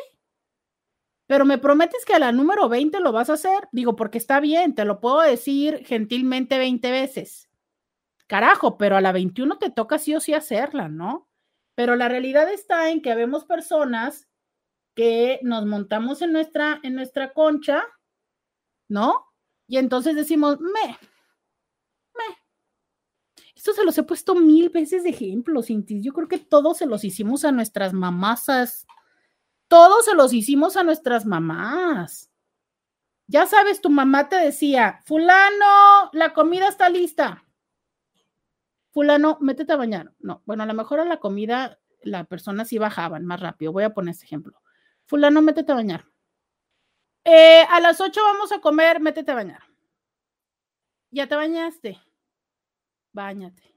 pero me prometes que a la número 20 lo vas a hacer. Digo, porque está bien, te lo puedo decir gentilmente 20 veces. Carajo, pero a la 21 te toca sí o sí hacerla, ¿no? Pero la realidad está en que vemos personas que nos montamos en nuestra, en nuestra concha, ¿no? Y entonces decimos, me, esto se los he puesto mil veces de ejemplo, Cintis. Yo creo que todos se los hicimos a nuestras mamásas. Todos se los hicimos a nuestras mamás. Ya sabes, tu mamá te decía, fulano, la comida está lista. Fulano, métete a bañar. No, bueno, a lo mejor a la comida la persona sí bajaban más rápido. Voy a poner este ejemplo. Fulano, métete a bañar. Eh, a las ocho vamos a comer, métete a bañar. ¿Ya te bañaste? Báñate.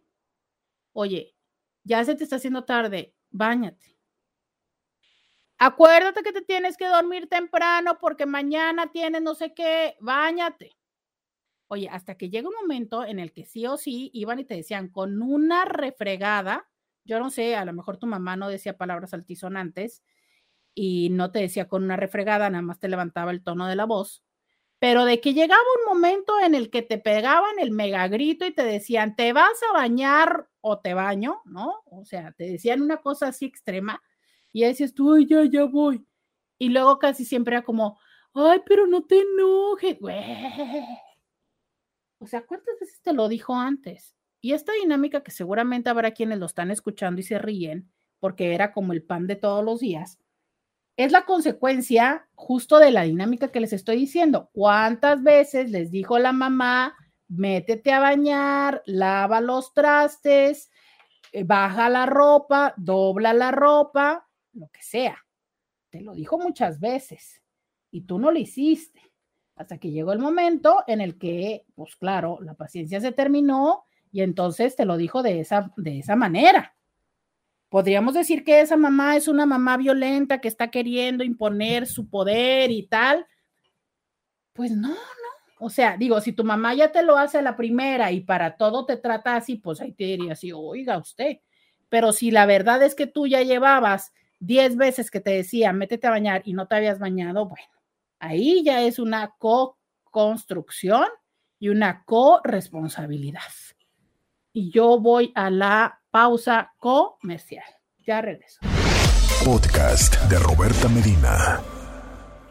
Oye, ya se te está haciendo tarde, báñate. Acuérdate que te tienes que dormir temprano porque mañana tienes no sé qué, báñate. Oye, hasta que llega un momento en el que sí o sí iban y te decían con una refregada, yo no sé, a lo mejor tu mamá no decía palabras altisonantes y no te decía con una refregada, nada más te levantaba el tono de la voz, pero de que llegaba un momento en el que te pegaban el megagrito y te decían, te vas a bañar o te baño, ¿no? O sea, te decían una cosa así extrema y decías tú, Ay, ya, ya voy. Y luego casi siempre era como, ay, pero no te enojes, güey. <laughs> O sea, ¿cuántas veces te lo dijo antes? Y esta dinámica que seguramente habrá quienes lo están escuchando y se ríen, porque era como el pan de todos los días, es la consecuencia justo de la dinámica que les estoy diciendo. ¿Cuántas veces les dijo la mamá, métete a bañar, lava los trastes, eh, baja la ropa, dobla la ropa, lo que sea. Te lo dijo muchas veces y tú no lo hiciste. Hasta que llegó el momento en el que, pues claro, la paciencia se terminó y entonces te lo dijo de esa, de esa manera. Podríamos decir que esa mamá es una mamá violenta que está queriendo imponer su poder y tal. Pues no, no. O sea, digo, si tu mamá ya te lo hace a la primera y para todo te trata así, pues ahí te diría así, oiga usted. Pero si la verdad es que tú ya llevabas 10 veces que te decía, métete a bañar y no te habías bañado, bueno, ahí ya es una co-construcción y una co-responsabilidad. Y yo voy a la pausa comercial. Ya regreso. Podcast de Roberta Medina.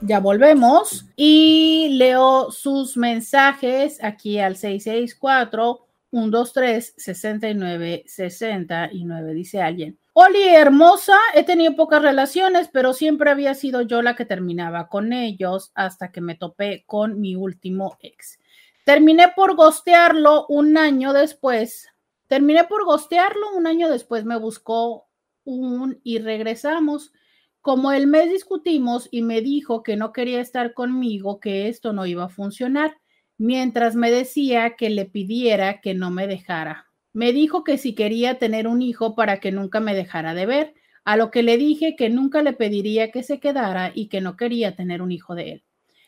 Ya volvemos y leo sus mensajes aquí al 664 123 69 69 dice alguien. Oli, hermosa, he tenido pocas relaciones, pero siempre había sido yo la que terminaba con ellos hasta que me topé con mi último ex. Terminé por gostearlo un año después. Terminé por gostearlo un año después, me buscó un y regresamos. Como el mes discutimos y me dijo que no quería estar conmigo, que esto no iba a funcionar, mientras me decía que le pidiera que no me dejara me dijo que si quería tener un hijo para que nunca me dejara de ver, a lo que le dije que nunca le pediría que se quedara y que no quería tener un hijo de él.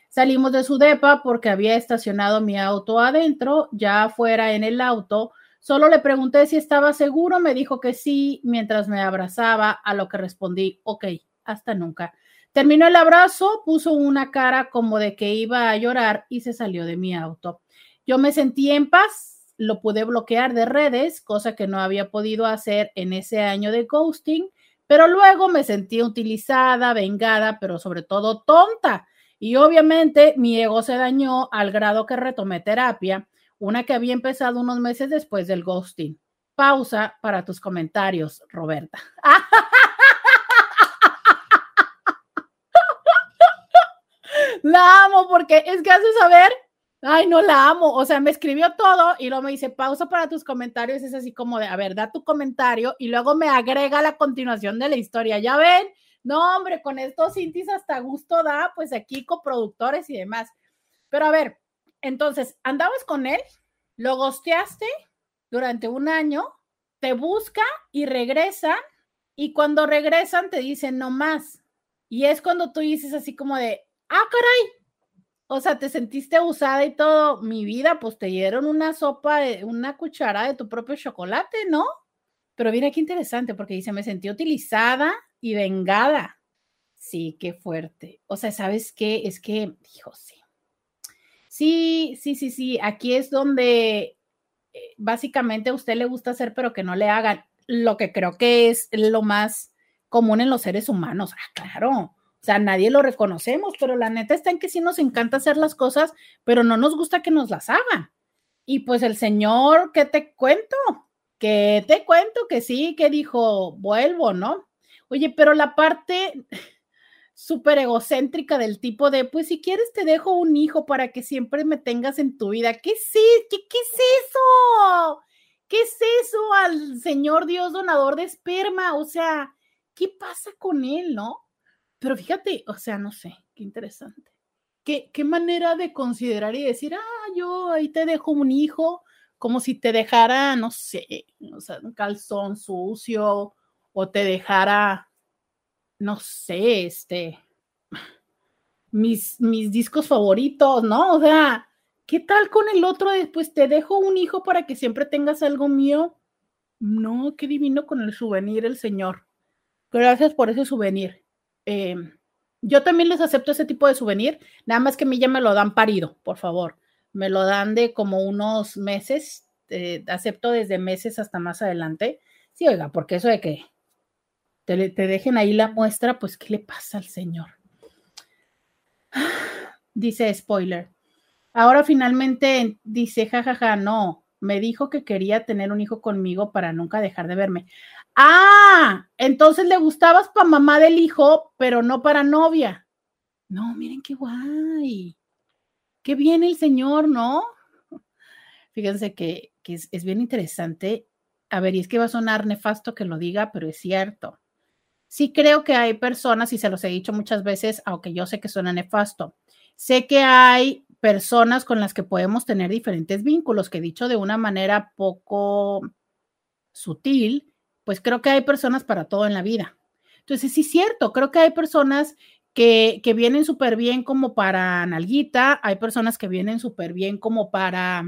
Salimos de su depa porque había estacionado mi auto adentro, ya afuera en el auto. Solo le pregunté si estaba seguro, me dijo que sí, mientras me abrazaba, a lo que respondí, ok, hasta nunca. Terminó el abrazo, puso una cara como de que iba a llorar y se salió de mi auto. Yo me sentí en paz, lo pude bloquear de redes, cosa que no había podido hacer en ese año de ghosting, pero luego me sentí utilizada, vengada, pero sobre todo tonta. Y obviamente mi ego se dañó al grado que retomé terapia, una que había empezado unos meses después del ghosting. Pausa para tus comentarios, Roberta. <laughs> La amo porque es que hace saber Ay, no la amo. O sea, me escribió todo y luego me dice pausa para tus comentarios. Es así como de, a ver, da tu comentario y luego me agrega la continuación de la historia. Ya ven, no, hombre, con estos cintis hasta gusto da, pues aquí coproductores y demás. Pero a ver, entonces, andabas con él, lo gosteaste durante un año, te busca y regresa. Y cuando regresan te dicen no más. Y es cuando tú dices así como de, ah, caray, o sea, te sentiste usada y todo. Mi vida, pues te dieron una sopa, de, una cuchara de tu propio chocolate, ¿no? Pero mira qué interesante, porque dice, me sentí utilizada y vengada. Sí, qué fuerte. O sea, ¿sabes qué? Es que, hijo, sí. Sí, sí, sí, sí. Aquí es donde eh, básicamente a usted le gusta hacer, pero que no le hagan. Lo que creo que es lo más común en los seres humanos. Ah, claro. O sea, nadie lo reconocemos, pero la neta está en que sí nos encanta hacer las cosas, pero no nos gusta que nos las hagan. Y pues el señor, ¿qué te cuento? ¿Qué te cuento? Que sí, que dijo, vuelvo, ¿no? Oye, pero la parte <laughs> súper egocéntrica del tipo de, pues si quieres te dejo un hijo para que siempre me tengas en tu vida. ¿Qué sí? ¿Qué, qué es eso? ¿Qué es eso al señor Dios donador de esperma? O sea, ¿qué pasa con él, no? Pero fíjate, o sea, no sé, qué interesante. ¿Qué, qué manera de considerar y decir, ah, yo ahí te dejo un hijo, como si te dejara, no sé, o sea, un calzón sucio o te dejara, no sé, este, mis, mis discos favoritos, ¿no? O sea, ¿qué tal con el otro después? Te dejo un hijo para que siempre tengas algo mío. No, qué divino con el souvenir el señor. Gracias por ese souvenir. Eh, yo también les acepto ese tipo de souvenir, nada más que a mí ya me lo dan parido, por favor. Me lo dan de como unos meses, eh, acepto desde meses hasta más adelante. Sí, oiga, porque eso de que te, dejen ahí la muestra, pues, ¿qué le pasa al señor? <sighs> Dice spoiler. Ahora finalmente dice, jajaja, no, me dijo que quería tener un hijo conmigo para nunca dejar de verme. Ah, entonces le gustabas para mamá del hijo, pero no para novia. No, miren qué guay. Qué bien el señor, ¿no? Fíjense que, es, bien interesante a ver, y es que va a sonar nefasto que lo diga, pero es cierto. Sí creo que hay personas, y se los he dicho muchas veces, aunque yo sé que suena nefasto, sé que hay personas con las que podemos tener diferentes vínculos, que dicho de una manera poco sutil, pues creo que hay personas para todo en la vida. Entonces, sí cierto, creo que hay personas que, que vienen súper bien como para nalguita, hay personas que vienen súper bien como para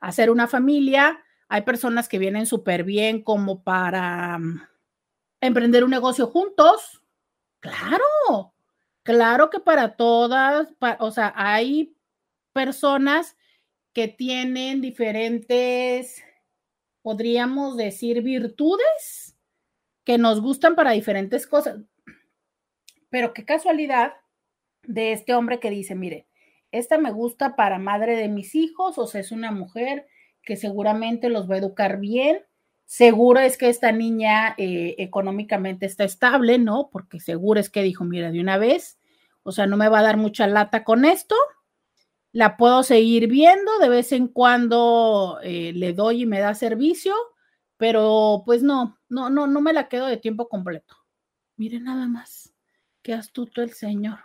hacer una familia, hay personas que vienen súper bien como para emprender un negocio juntos. Claro, claro que para todas, o sea, hay personas que tienen diferentes, podríamos decir, virtudes que nos gustan para diferentes cosas. Pero qué casualidad de este hombre que dice, mire, esta me gusta para madre de mis hijos, o sea, es una mujer que seguramente los va a educar bien. Seguro es que esta niña eh, económicamente está estable, ¿no? Porque seguro es que dijo, mira, de una vez, o sea, no me va a dar mucha lata con esto. La puedo seguir viendo, de vez en cuando eh, le doy y me da servicio, pero pues no, no, no, no me la quedo de tiempo completo. Mire nada más, qué astuto el señor.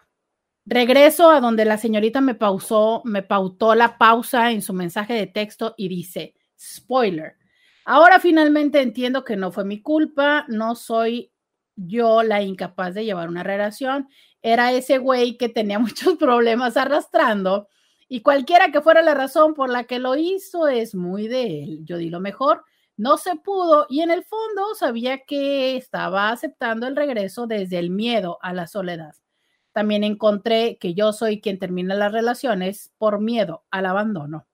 Regreso a donde la señorita me pausó, me pautó la pausa en su mensaje de texto y dice, spoiler. Ahora finalmente entiendo que no fue mi culpa, no soy yo la incapaz de llevar una relación, era ese güey que tenía <laughs> muchos problemas arrastrando y cualquiera que fuera la razón por la que lo hizo es muy de él. Yo di lo mejor, no se pudo y en el fondo sabía que estaba aceptando el regreso desde el miedo a la soledad también encontré que yo soy quien termina las relaciones por miedo al abandono.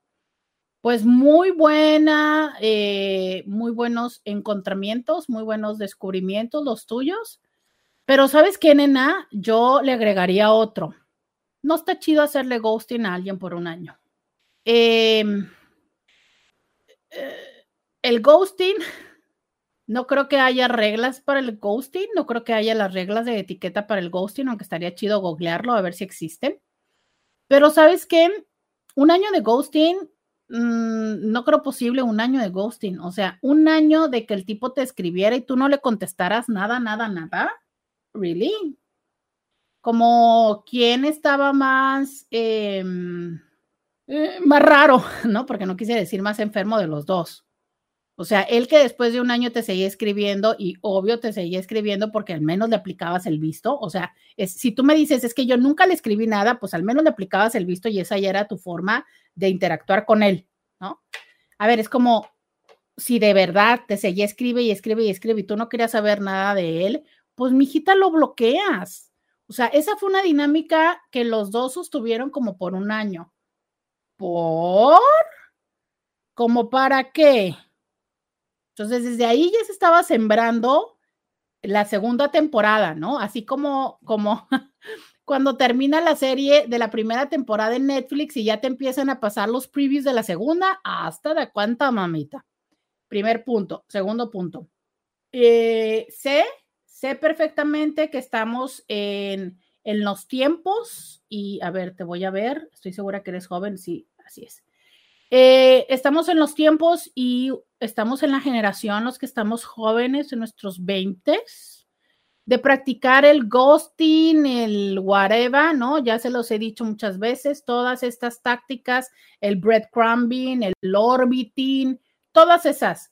Pues muy buena, eh, muy buenos encontramientos, muy buenos descubrimientos los tuyos. Pero ¿sabes qué, nena? Yo le agregaría otro. No está chido hacerle ghosting a alguien por un año. Em, eh, el ghosting no creo que haya reglas para el ghosting, no creo que haya las reglas de etiqueta para el ghosting, aunque estaría chido googlearlo a ver si existen. Pero sabes qué, un año de ghosting, mm, no creo posible un año de ghosting, o sea, un año de que el tipo te escribiera y tú no le contestaras nada, nada, nada. ¿Really? Como quién estaba más, em, eh, más raro, <laughs> ¿no? Porque no quise decir más enfermo de los dos. O sea, él que después de un año te seguía escribiendo y obvio te seguía escribiendo porque al menos le aplicabas el visto. O sea, si tú me dices, es que yo nunca le escribí nada, pues al menos le aplicabas el visto y esa ya era tu forma de interactuar con él, ¿no? A ver, es como si de verdad te seguía escribe y escribe y escribe y tú no querías saber nada de él, pues mijita lo bloqueas. O sea, esa fue una dinámica que los dos sostuvieron como por un año. ¿Por? ¿Como para qué? Entonces, desde ahí ya se estaba sembrando la segunda temporada, ¿no? Así como, como <laughs> cuando termina la serie de la primera temporada en Netflix y ya te empiezan a pasar los previews de la segunda, hasta de cuánta mamita. Primer punto. Segundo punto. Eh, sé, sé perfectamente que estamos en, en los tiempos y, a ver, te voy a ver, estoy segura que eres joven, sí, así es. Eh, estamos en los tiempos y estamos en la generación, los que estamos jóvenes, en nuestros 20 de practicar el ghosting, el whatever, ¿no? Ya se los he dicho muchas veces, todas estas tácticas, el breadcrumbing, el orbiting, todas esas.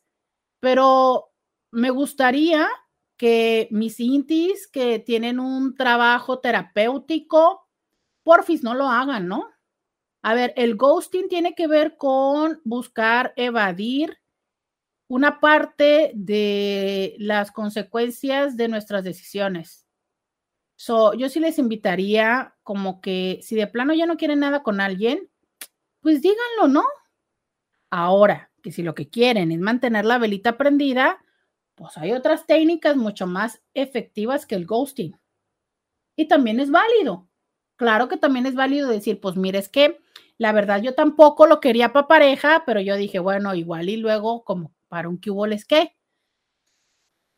Pero me gustaría que mis intis que tienen un trabajo terapéutico, porfis no lo hagan, ¿no? A ver, el ghosting tiene que ver con buscar evadir una parte de las consecuencias de nuestras decisiones. So, yo sí les invitaría como que si de plano ya no quieren nada con alguien, pues díganlo, ¿no? Ahora, que si lo que quieren es mantener la velita prendida, pues hay otras técnicas mucho más efectivas que el ghosting. Y también es válido. Claro que también es válido decir, pues mire, es que la verdad, yo tampoco lo quería para pareja, pero yo dije, bueno, igual y luego como para un que hubo les qué.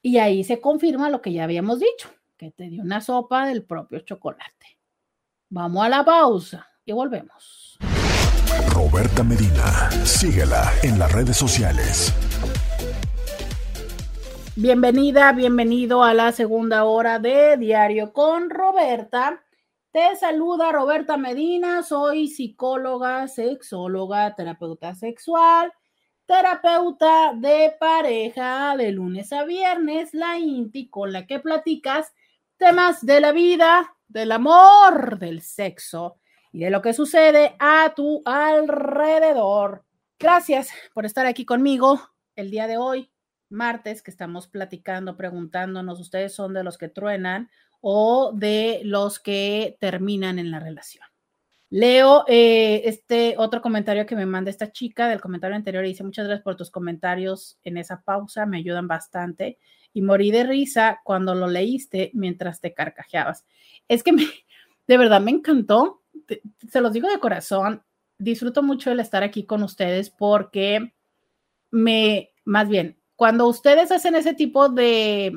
Y ahí se confirma lo que ya habíamos dicho, que te dio una sopa del propio chocolate. Vamos a la pausa y volvemos. Roberta Medina, síguela en las redes sociales. Bienvenida, bienvenido a la segunda hora de Diario con Roberta. Te saluda Roberta Medina, soy psicóloga, sexóloga, terapeuta sexual, terapeuta de pareja de lunes a viernes, la INTI con la que platicas temas de la vida, del amor, del sexo y de lo que sucede a tu alrededor. Gracias por estar aquí conmigo el día de hoy martes que estamos platicando, preguntándonos, ¿ustedes son de los que truenan o de los que terminan en la relación? Leo eh, este otro comentario que me manda esta chica del comentario anterior y dice, muchas gracias por tus comentarios en esa pausa, me ayudan bastante. Y morí de risa cuando lo leíste mientras te carcajeabas. Es que <laughs> de verdad me encantó, se los digo de corazón, disfruto mucho el estar aquí con ustedes porque me, más bien, cuando ustedes hacen ese tipo de,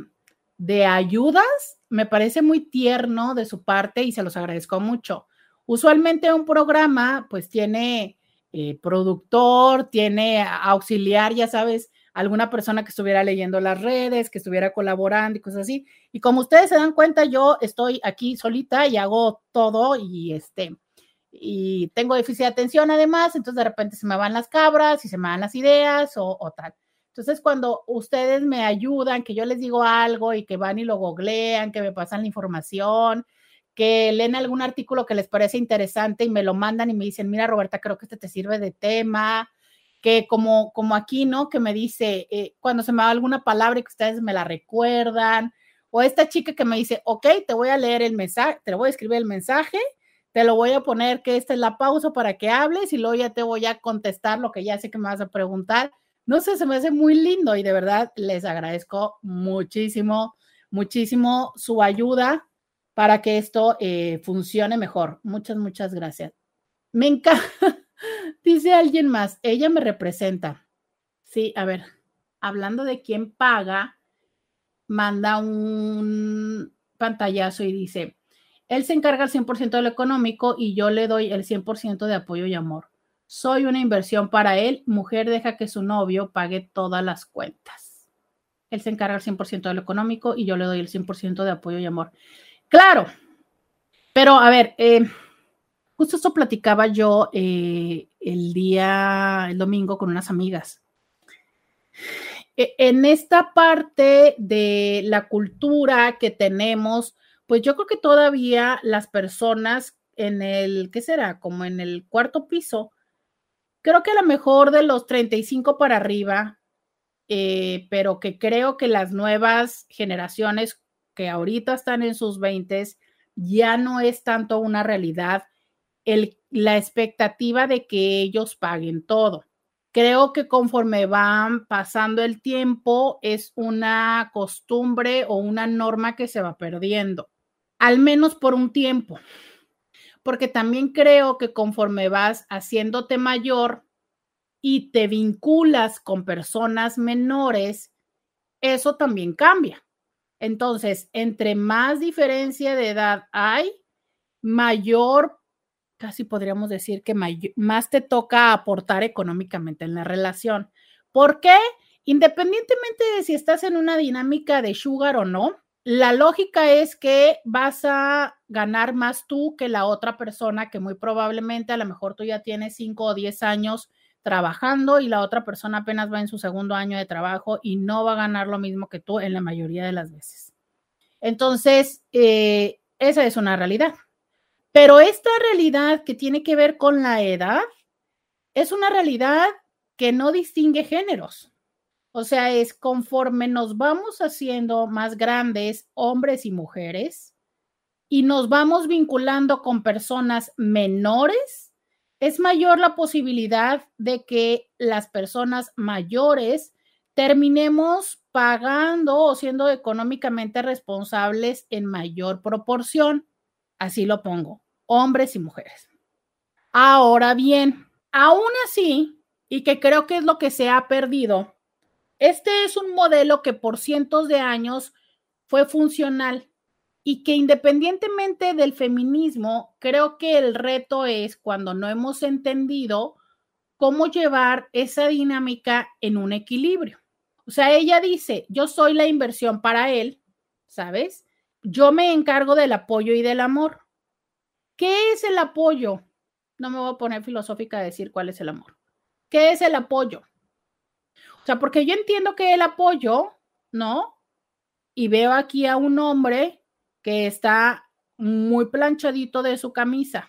ayudas, me parece muy tierno de su parte y se los agradezco mucho. Usualmente un programa pues tiene eh, productor, tiene auxiliar, ya sabes, alguna persona que estuviera leyendo las redes, que estuviera colaborando y cosas así. Y como ustedes se dan cuenta, yo estoy aquí solita y hago todo y este y tengo déficit de atención además, entonces de repente se me van las cabras y se me van las ideas o, o tal. Entonces, cuando ustedes me ayudan, que yo les digo algo y que van y lo googlean, que me pasan la información, que leen algún artículo que les parece interesante y me lo mandan y me dicen, mira, Roberta, creo que este te sirve de tema, que como, como aquí, ¿no? Que me dice, eh, cuando se me va alguna palabra y que ustedes me la recuerdan, o esta chica que me dice, ok, te voy a leer el mensaje, te voy a escribir el mensaje, te lo voy a poner que esta es la pausa para que hables y luego ya te voy a contestar lo que ya sé que me vas a preguntar no sé, se me hace muy lindo y de verdad les agradezco muchísimo, muchísimo su ayuda para que esto eh, funcione mejor. Muchas, muchas gracias. Me encanta, <laughs> dice alguien más, ella me representa. Sí, a ver, hablando de quién paga, manda un pantallazo y dice, él se encarga el 100% de lo económico y yo le doy el 100% de apoyo y amor. Soy una inversión para él. Mujer deja que su novio pague todas las cuentas. Él se encarga el 100% de lo económico y yo le doy el 100% de apoyo y amor. Claro, pero a ver, eh, justo esto platicaba yo eh, el día, el domingo con unas amigas. E, en esta parte de la cultura que tenemos, pues yo creo que todavía las personas en el, ¿qué será? Como en el cuarto piso, creo que a lo mejor de los 35 para arriba, eh, pero que creo que las nuevas generaciones que ahorita están en sus 20 ya no es tanto una realidad la expectativa de que ellos paguen todo. Creo que conforme van pasando el tiempo es una costumbre o una norma que se va perdiendo, al menos por un tiempo porque también creo que conforme vas haciéndote mayor y te vinculas con personas menores, eso también cambia. Entonces, entre más diferencia de edad hay, mayor, casi podríamos decir que más te toca aportar económicamente en la relación. ¿Por qué? Independientemente de si estás en una dinámica de sugar o no, la lógica es que vas a ganar más tú que la otra persona que muy probablemente a lo mejor tú ya tienes 5 o 10 años trabajando y la otra persona apenas va en su segundo año de trabajo y no va a ganar lo mismo que tú en la mayoría de las veces. Entonces, eh, esa es una realidad. Pero esta realidad que tiene que ver con la edad es una realidad que no distingue géneros. O sea, es conforme nos vamos haciendo más grandes, hombres y mujeres, y nos vamos vinculando con personas menores, es mayor la posibilidad de que las personas mayores terminemos pagando o siendo económicamente responsables en mayor proporción. Así lo pongo, hombres y mujeres. Ahora bien, aún así, y que creo que es lo que se ha perdido, este es un modelo que por cientos de años fue funcional y que independientemente del feminismo, creo que el reto es cuando no hemos entendido cómo llevar esa dinámica en un equilibrio. O sea, ella dice, yo soy la inversión para él, ¿sabes? Yo me encargo del apoyo y del amor. ¿Qué es el apoyo? No me voy a poner filosófica a decir cuál es el amor. ¿Qué es el apoyo? O sea, porque yo entiendo que el apoyo, ¿no? Y veo aquí a un hombre que está muy planchadito de su camisa.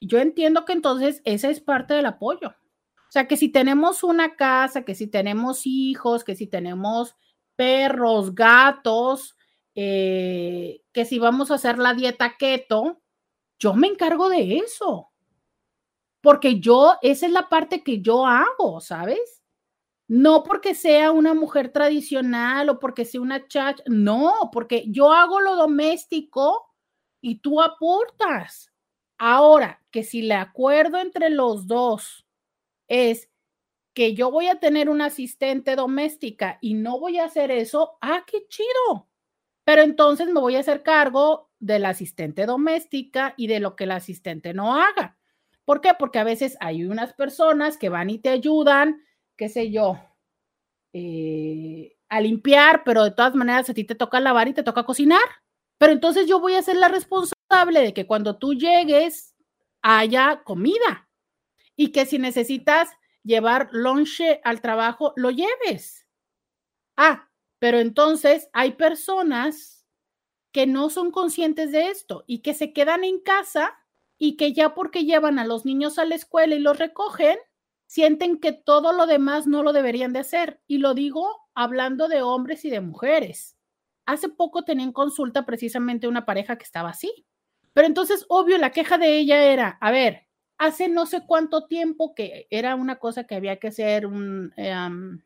Yo entiendo que entonces esa es parte del apoyo. O sea, que si tenemos una casa, que si tenemos hijos, que si tenemos perros, gatos, eh, que si vamos a hacer la dieta keto, yo me encargo de eso. Porque yo, esa es la parte que yo hago, ¿sabes? No porque sea una mujer tradicional o porque sea una chat, no, porque yo hago lo doméstico y tú aportas. Ahora, que si el acuerdo entre los dos es que yo voy a tener una asistente doméstica y no voy a hacer eso, ah, qué chido. Pero entonces me voy a hacer cargo de la asistente doméstica y de lo que la asistente no haga. ¿Por qué? Porque a veces hay unas personas que van y te ayudan, qué sé yo, eh, a limpiar, pero de todas maneras a ti te toca lavar y te toca cocinar. Pero entonces yo voy a ser la responsable de que cuando tú llegues haya comida y que si necesitas llevar lonche al trabajo, lo lleves. Ah, pero entonces hay personas que no son conscientes de esto y que se quedan en casa y que ya porque llevan a los niños a la escuela y los recogen, sienten que todo lo demás no lo deberían de hacer. Y lo digo hablando de hombres y de mujeres. Hace poco tenía en consulta precisamente una pareja que estaba así. Pero entonces, obvio, la queja de ella era, a ver, hace no sé cuánto tiempo que era una cosa que había que hacer un... Em,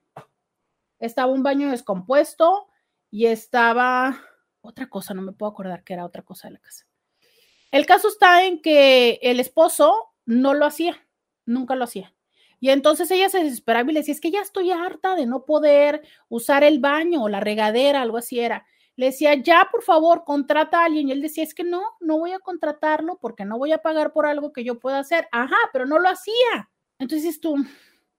estaba un baño descompuesto y estaba otra cosa, no me puedo acordar que era otra cosa de la casa. El caso está en que el esposo no lo hacía, nunca lo hacía. Y entonces ella se desesperaba y le decía, es que ya estoy harta de no poder usar el baño o la regadera, algo así era. Le decía, ya, por favor, contrata a alguien. Y él decía, es que no, no voy a contratarlo porque no voy a pagar por algo que yo pueda hacer. Ajá, pero no lo hacía. Entonces tú,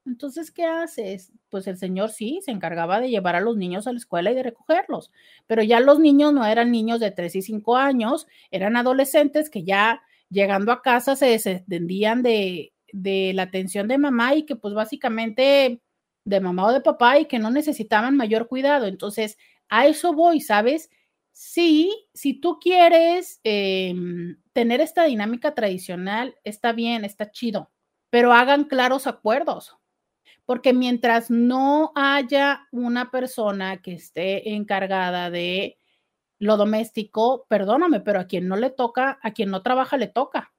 entonces, ¿qué haces? Pues el señor sí se encargaba de llevar a los niños a la escuela y de recogerlos, pero ya los niños no eran niños de 3 y 5 años, eran adolescentes que ya llegando a casa se desentendían de, de la atención de mamá y que pues básicamente de mamá o de papá y que no necesitaban mayor cuidado. Entonces, a eso voy, ¿sabes? Sí, si tú quieres em, tener esta dinámica tradicional, está bien, está chido, pero hagan claros acuerdos, porque mientras no haya una persona que esté encargada de lo doméstico, perdóname, pero a quien no le toca, a quien no trabaja, le toca.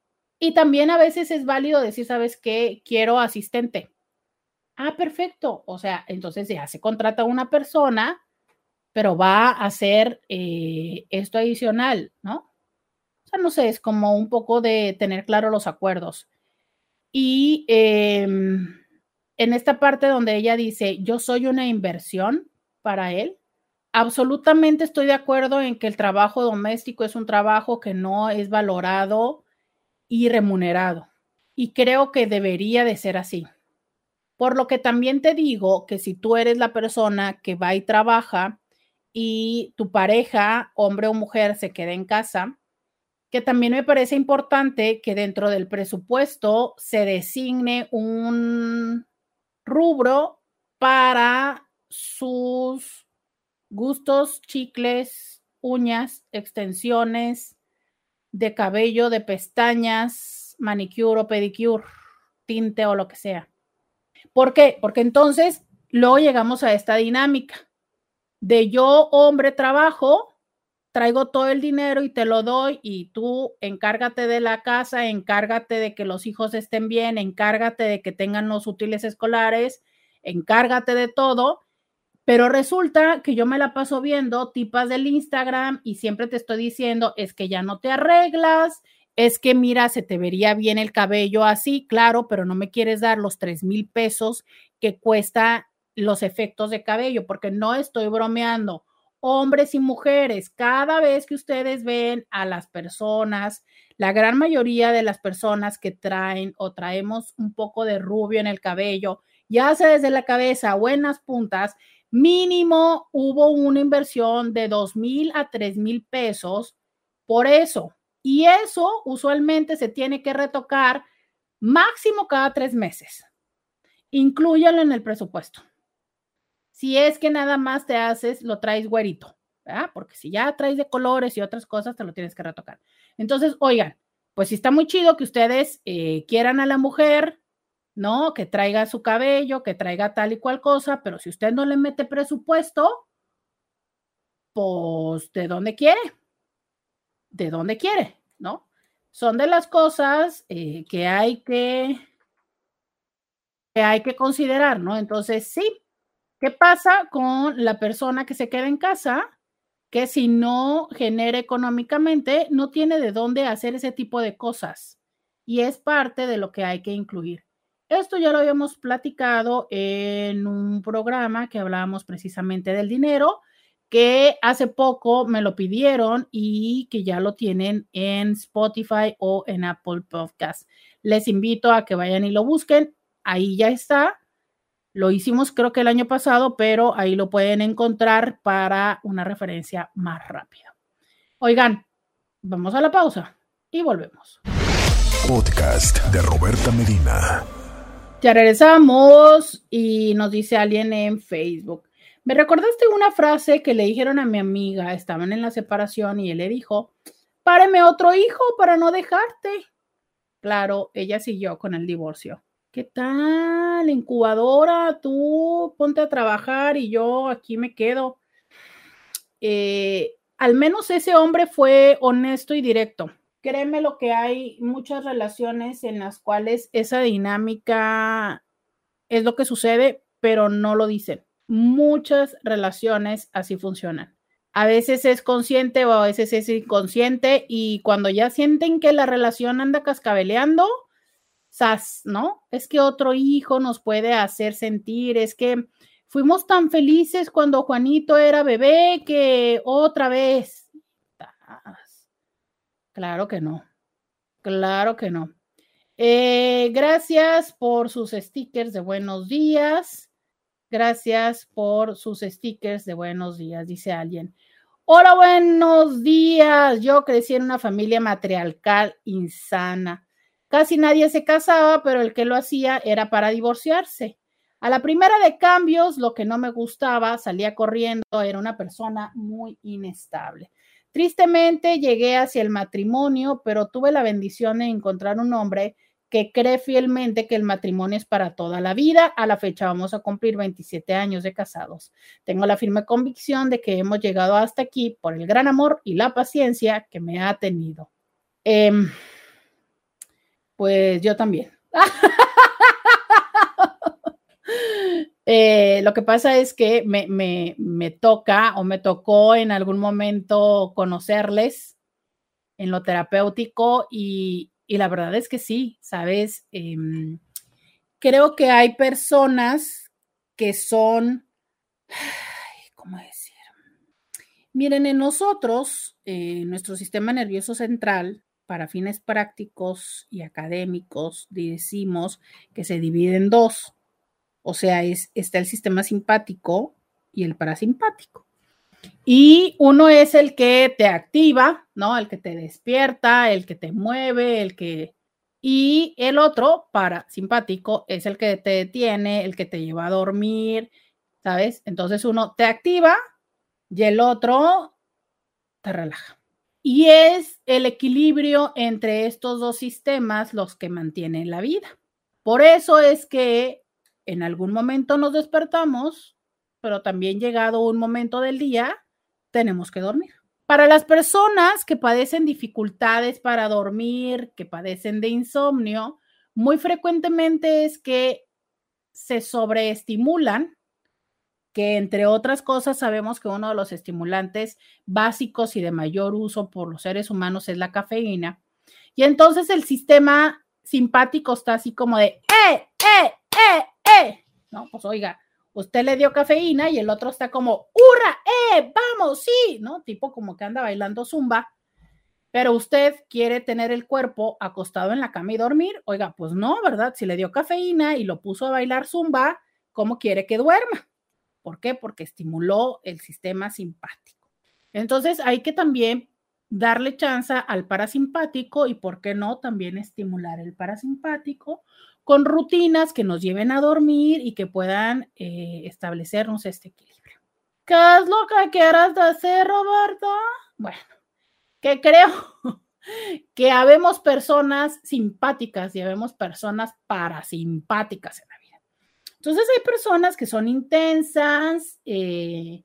Y también a veces es válido decir, ¿sabes qué? Quiero asistente. Ah, perfecto. O sea, entonces ya se contrata a una persona, pero va a hacer eh, esto adicional, ¿no? O sea, no sé, es como un poco de tener claro los acuerdos. Y em, en esta parte donde ella dice, yo soy una inversión para él, absolutamente estoy de acuerdo en que el trabajo doméstico es un trabajo que no es valorado y remunerado. Y creo que debería de ser así. Por lo que también te digo que si tú eres la persona que va y trabaja y tu pareja, hombre o mujer, se queda en casa, que también me parece importante que dentro del presupuesto se designe un rubro para sus gustos, chicles, uñas, extensiones, de cabello, de pestañas, manicure o pedicure, tinte o lo que sea. ¿Por qué? Porque entonces luego llegamos a esta dinámica de yo, hombre, trabajo, traigo todo el dinero y te lo doy y tú encárgate de la casa, encárgate de que los hijos estén bien, encárgate de que tengan los útiles escolares, encárgate de todo pero resulta que yo me la paso viendo tipas del Instagram y siempre te estoy diciendo, es que ya no te arreglas, es que mira, se te vería bien el cabello así, claro, pero no me quieres dar los tres mil pesos que cuesta los efectos de cabello, porque no estoy bromeando. Hombres y mujeres, cada vez que ustedes ven a las personas, la gran mayoría de las personas que traen o traemos un poco de rubio en el cabello, ya sea desde la cabeza o en las puntas, mínimo hubo una inversión de dos mil a tres mil pesos por eso. Y eso usualmente se tiene que retocar máximo cada tres meses. Inclúyalo en el presupuesto. Si es que nada más te haces, lo traes güerito, ¿verdad? Porque si ya traes de colores y otras cosas, te lo tienes que retocar. Entonces, oigan, pues si está muy chido que ustedes eh, quieran a la mujer, ¿no? Que traiga su cabello, que traiga tal y cual cosa, pero si usted no le mete presupuesto, pues, ¿de dónde quiere? ¿De dónde quiere? ¿No? Son de las cosas eh, que hay que, que hay que considerar, ¿no? Entonces, sí, ¿qué pasa con la persona que se queda en casa? que si no genera económicamente, no tiene de dónde hacer ese tipo de cosas. Y es parte de lo que hay que incluir. Esto ya lo habíamos platicado en un programa que hablábamos precisamente del dinero, que hace poco me lo pidieron y que ya lo tienen en Spotify o en Apple Podcast. Les invito a que vayan y lo busquen. Ahí ya está. Lo hicimos creo que el año pasado, pero ahí lo pueden encontrar para una referencia más rápida. Oigan, vamos a la pausa y volvemos. Podcast de Roberta Medina. Ya regresamos y nos dice alguien en Facebook. Me recordaste una frase que le dijeron a mi amiga, estaban en la separación y él le dijo, páreme otro hijo para no dejarte. Claro, ella siguió con el divorcio. ¿Qué tal? Incubadora, tú ponte a trabajar y yo aquí me quedo. Eh, al menos ese hombre fue honesto y directo. Créeme lo que hay muchas relaciones en las cuales esa dinámica es lo que sucede, pero no lo dicen. Muchas relaciones así funcionan. A veces es consciente o a veces es inconsciente y cuando ya sienten que la relación anda cascabeleando, sas, ¿no? Es que otro hijo nos puede hacer sentir, es que fuimos tan felices cuando Juanito era bebé que otra vez. Claro que no, claro que no. Eh, gracias por sus stickers de buenos días. Gracias por sus stickers de buenos días, dice alguien. Hola, buenos días. Yo crecí en una familia matriarcal insana. Casi nadie se casaba, pero el que lo hacía era para divorciarse. A la primera de cambios, lo que no me gustaba, salía corriendo, era una persona muy inestable. Tristemente llegué hacia el matrimonio, pero tuve la bendición de encontrar un hombre que cree fielmente que el matrimonio es para toda la vida. A la fecha vamos a cumplir 27 años de casados. Tengo la firme convicción de que hemos llegado hasta aquí por el gran amor y la paciencia que me ha tenido. Eh, pues yo también. <laughs> Eh, lo que pasa es que me, me, toca o me tocó en algún momento conocerles en lo terapéutico y, la verdad es que sí, ¿sabes? Em, creo que hay personas que son, ¿cómo decir? Miren, en nosotros, en nuestro sistema nervioso central, para fines prácticos y académicos, decimos que se divide en dos. O sea, es, está el sistema simpático y el parasimpático. Y uno es el que te activa, ¿no? El que te despierta, el que te mueve, el que... Y el otro, parasimpático, es el que te detiene, el que te lleva a dormir, ¿sabes? Entonces uno te activa y el otro te relaja. Y es el equilibrio entre estos dos sistemas los que mantienen la vida. Por eso es que en algún momento nos despertamos, pero también llegado un momento del día, tenemos que dormir. Para las personas que padecen dificultades para dormir, que padecen de insomnio, muy frecuentemente es que se sobreestimulan que entre otras cosas sabemos que uno de los estimulantes básicos y de mayor uso por los seres humanos es la cafeína. Y entonces el sistema simpático está así como de, ¡eh, eh, eh, No, pues oiga, usted le dio cafeína y el otro está como, ¡hurra, eh, vamos, sí! ¿No? Tipo como que anda bailando zumba. Pero usted quiere tener el cuerpo acostado en la cama y dormir. Oiga, pues no, ¿verdad? Si le dio cafeína y lo puso a bailar zumba, ¿cómo quiere que duerma? ¿Por qué? Porque estimuló el sistema simpático. Entonces hay que también darle chance al parasimpático y, ¿por qué no? También estimular el parasimpático con rutinas que nos lleven a dormir y que puedan eh, establecernos este equilibrio. ¿Qué es lo que quieras hacer, Roberto? Bueno, que creo <laughs> que habemos personas simpáticas y habemos personas parasimpáticas en la vida. Entonces hay personas que son intensas, eh,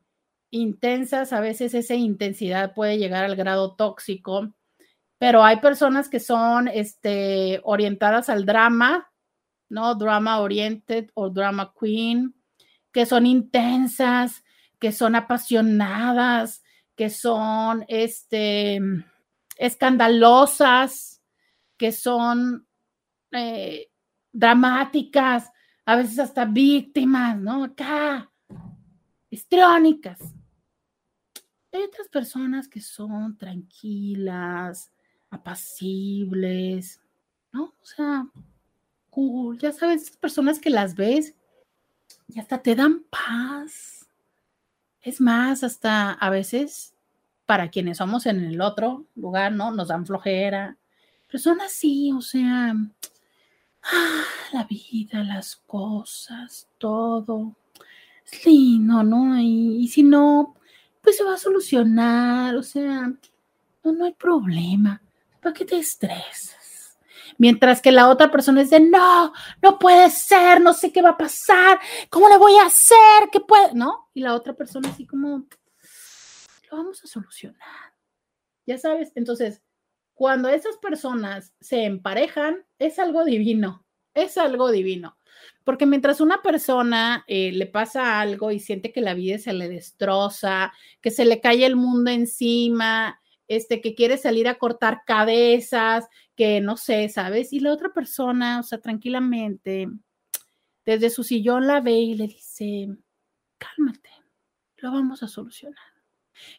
intensas, a veces esa intensidad puede llegar al grado tóxico, pero hay personas que son este, orientadas al drama, ¿no? Drama oriented o drama queen, que son intensas, que son apasionadas, que son este, escandalosas, que son eh, dramáticas, a veces hasta víctimas, ¿no? Acá, histriónicas. Hay otras personas que son tranquilas, apacibles, ¿no? O sea, ya sabes, esas personas que las ves y hasta te dan paz. Es más, hasta a veces para quienes somos en el otro lugar, ¿no? Nos dan flojera. Pero son así, o sea, la vida, las cosas, todo. Lindo, ¿no? Y, y, si no, pues se va a solucionar, o sea, no, no hay problema. ¿Para qué te estresas? Mientras que la otra persona de, no, no puede ser, no sé qué va a pasar, ¿cómo le voy a hacer? ¿Qué puede? ¿No? Y la otra persona así como, lo vamos a solucionar. Ya sabes, entonces, cuando esas personas se emparejan, es algo divino, es algo divino. Porque mientras una persona eh, le pasa algo y siente que la vida se le destroza, que se le cae el mundo encima, este, que quiere salir a cortar cabezas, que no sé, ¿sabes? Y la otra persona, o sea, tranquilamente, desde su sillón la ve y le dice, cálmate, lo vamos a solucionar.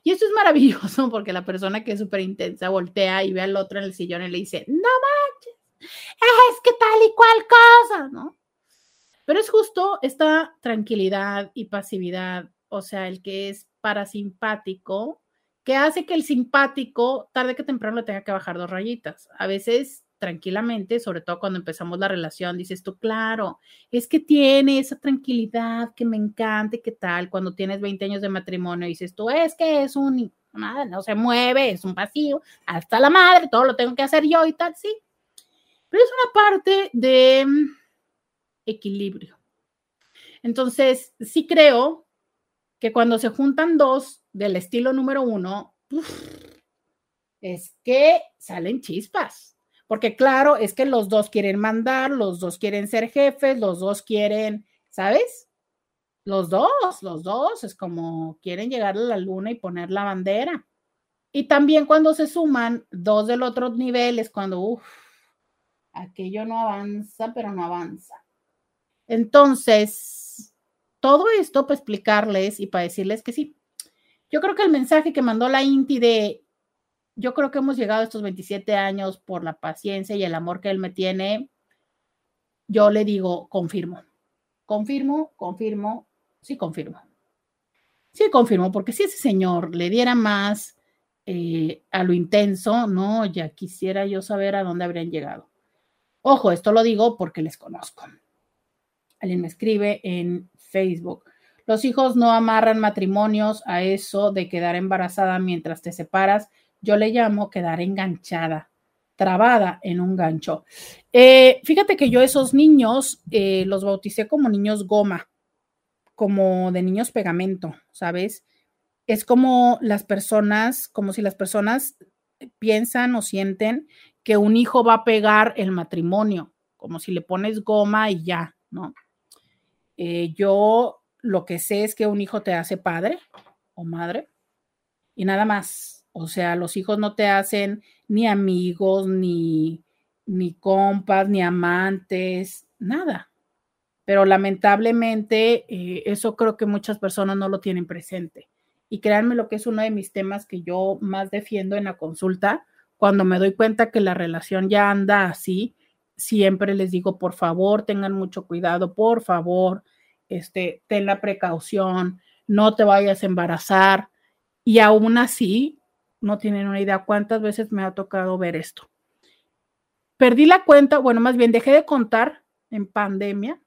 Y esto es maravilloso porque la persona que es súper intensa voltea y ve al otro en el sillón y le dice, no manches, es que tal y cual cosa, ¿no? Pero es justo esta tranquilidad y pasividad, o sea, el que es parasimpático, que hace que el simpático tarde que temprano le tenga que bajar dos rayitas. A veces tranquilamente, sobre todo cuando empezamos la relación, dices tú, claro, es que tiene esa tranquilidad que me encanta y qué tal, cuando tienes 20 años de matrimonio, dices tú, es que es un, nada, no se mueve, es un vacío, hasta la madre, todo lo tengo que hacer yo y tal, sí. Pero es una parte de mm, equilibrio. Entonces, sí creo que cuando se juntan dos del estilo número uno, es que salen chispas porque claro, es que los dos quieren mandar, los dos quieren ser jefes, los dos quieren, ¿sabes? Los dos, los dos, es como quieren llegar a la luna y poner la bandera. Y también cuando se suman dos del otro nivel es cuando, uff, aquello no avanza, pero no avanza. Entonces, todo esto para explicarles y para decirles que sí. Yo creo que el mensaje que mandó la Inti de yo creo que hemos llegado estos 27 años por la paciencia y el amor que él me tiene. Yo le digo, confirmo, confirmo, confirmo, sí confirmo. Sí confirmo, porque si ese señor le diera más eh, a lo intenso, no, ya quisiera yo saber a dónde habrían llegado. Ojo, esto lo digo porque les conozco. Alguien me escribe en Facebook. Los hijos no amarran matrimonios a eso de quedar embarazada mientras te separas yo le llamo quedar enganchada, trabada en un gancho. Eh, fíjate que yo esos niños eh, los bauticé como niños goma, como de niños pegamento, ¿sabes? Es como las personas, como si las personas piensan o sienten que un hijo va a pegar el matrimonio, como si le pones goma y ya, ¿no? Eh, yo lo que sé es que un hijo te hace padre o madre y nada más o sea, los hijos no te hacen ni amigos, ni, ni compas, ni amantes, nada. Pero lamentablemente eh, eso creo que muchas personas no lo tienen presente. Y créanme lo que es uno de mis temas que yo más defiendo en la consulta, cuando me doy cuenta que la relación ya anda así, siempre les digo, por favor, tengan mucho cuidado, por favor, este, ten la precaución, no te vayas a embarazar. Y aún así, no tienen una idea cuántas veces me ha tocado ver esto. Perdí la cuenta, bueno, más bien dejé de contar en pandemia,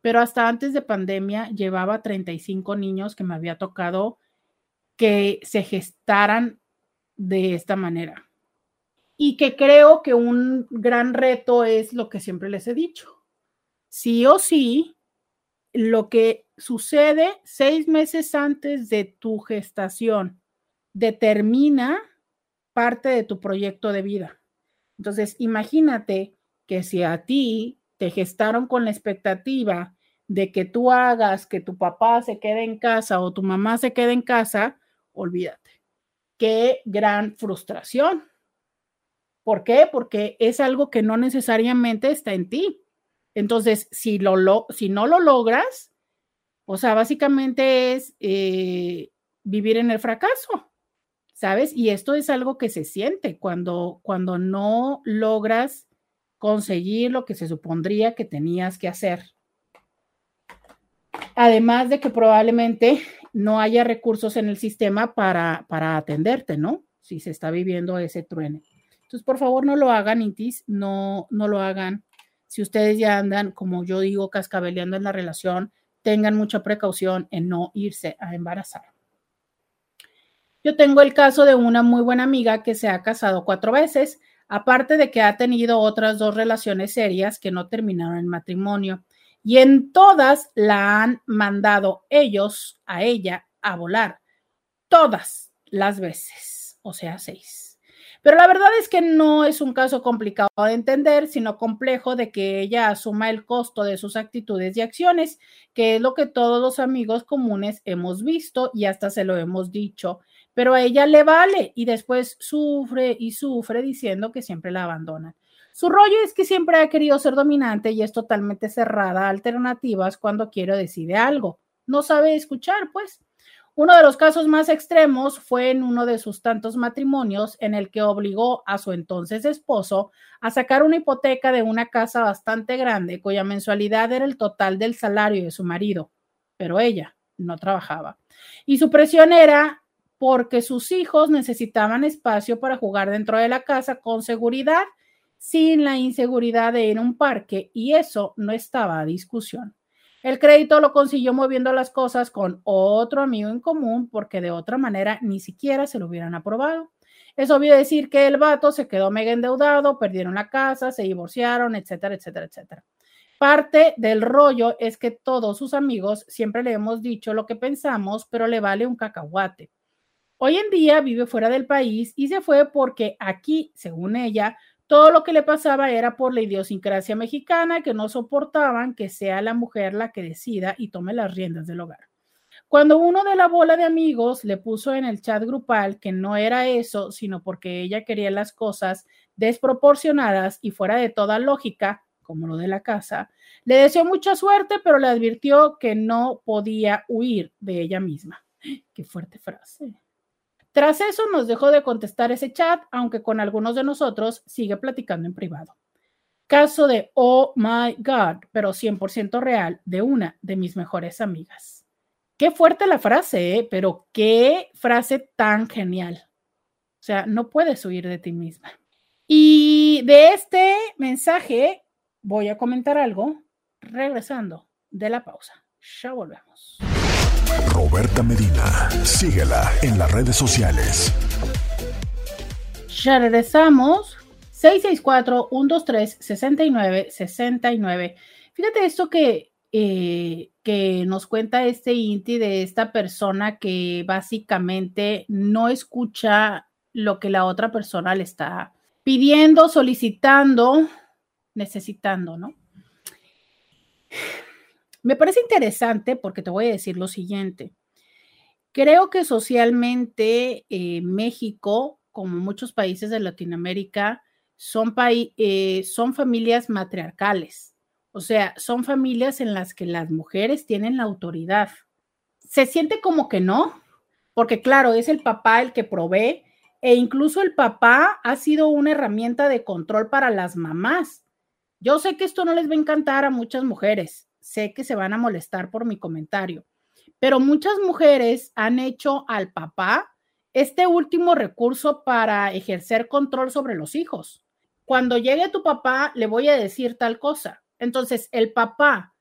pero hasta antes de pandemia llevaba 35 niños que me había tocado que se gestaran de esta manera. Y que creo que un gran reto es lo que siempre les he dicho. Sí o sí, lo que sucede seis meses antes de tu gestación determina parte de tu proyecto de vida. Entonces, imagínate que si a ti te gestaron con la expectativa de que tú hagas que tu papá se quede en casa o tu mamá se quede en casa, olvídate. Qué gran frustración. ¿Por qué? Porque es algo que no necesariamente está en ti. Entonces, si, no lo logras, o sea, básicamente es eh, vivir en el fracaso, ¿sabes? Y esto es algo que se siente cuando, cuando no logras conseguir lo que se supondría que tenías que hacer. Además de que probablemente no haya recursos en el sistema para, para atenderte, ¿no? Si se está viviendo ese truene. Entonces, por favor, no lo hagan, Intis, no, no lo hagan. Si ustedes ya andan, como yo digo, cascabeleando en la relación, tengan mucha precaución en no irse a embarazar. Yo tengo el caso de una muy buena amiga que se ha casado cuatro veces, aparte de que ha tenido otras dos relaciones serias que no terminaron en matrimonio y en todas la han mandado ellos a ella a volar, todas las veces, o sea, seis. Pero la verdad es que no es un caso complicado de entender, sino complejo de que ella asuma el costo de sus actitudes y acciones, que es lo que todos los amigos comunes hemos visto y hasta se lo hemos dicho, pero a ella le vale y después sufre y sufre diciendo que siempre la abandonan. Su rollo es que siempre ha querido ser dominante y es totalmente cerrada a alternativas cuando quiere decide algo. No sabe escuchar, pues. Uno de los casos más extremos fue en uno de sus tantos matrimonios en el que obligó a su entonces esposo a sacar una hipoteca de una casa bastante grande cuya mensualidad era el total del salario de su marido, pero ella no trabajaba. Y su presión era porque sus hijos necesitaban espacio para jugar dentro de la casa con seguridad sin la inseguridad de ir a un parque y eso no estaba a discusión. El crédito lo consiguió moviendo las cosas con otro amigo en común porque de otra manera ni siquiera se lo hubieran aprobado. Eso obvio decir que el vato se quedó mega endeudado, perdieron la casa, se divorciaron, etcétera, etcétera, etcétera. Parte del rollo es que todos sus amigos siempre le hemos dicho lo que pensamos, pero le vale un cacahuate. Hoy en día vive fuera del país y se fue porque aquí, según ella, todo lo que le pasaba era por la idiosincrasia mexicana, que no soportaban que sea la mujer la que decida y tome las riendas del hogar. Cuando uno de la bola de amigos le puso en el chat grupal que no era eso, sino porque ella quería las cosas desproporcionadas y fuera de toda lógica, como lo de la casa, le deseó mucha suerte, pero le advirtió que no podía huir de ella misma. Qué fuerte frase. Tras eso nos dejó de contestar ese chat, aunque con algunos de nosotros sigue platicando en privado. Caso de Oh my God, pero 100% real, de una de mis mejores amigas. Qué fuerte la frase, ¿eh? pero qué frase tan genial. O sea, no puedes huir de ti misma. Y de este mensaje voy a comentar algo regresando de la pausa. Ya volvemos. Roberta Medina. Síguela en las redes sociales. Ya regresamos. 664-123-6969. Fíjate esto que, eh, que nos cuenta este Inti de esta persona que básicamente no escucha lo que la otra persona le está pidiendo, solicitando, necesitando, ¿no? Me parece interesante porque te voy a decir lo siguiente. Creo que socialmente eh, México, como muchos países de Latinoamérica, son, eh, son familias matriarcales. O sea, son familias en las que las mujeres tienen la autoridad. Se siente como que no, porque claro, es el papá el que provee e incluso el papá ha sido una herramienta de control para las mamás. Yo sé que esto no les va a encantar a muchas mujeres, sé que se van a molestar por mi comentario, pero muchas mujeres han hecho al papá este último recurso para ejercer control sobre los hijos. Cuando llegue tu papá, le voy a decir tal cosa. Entonces, el papá,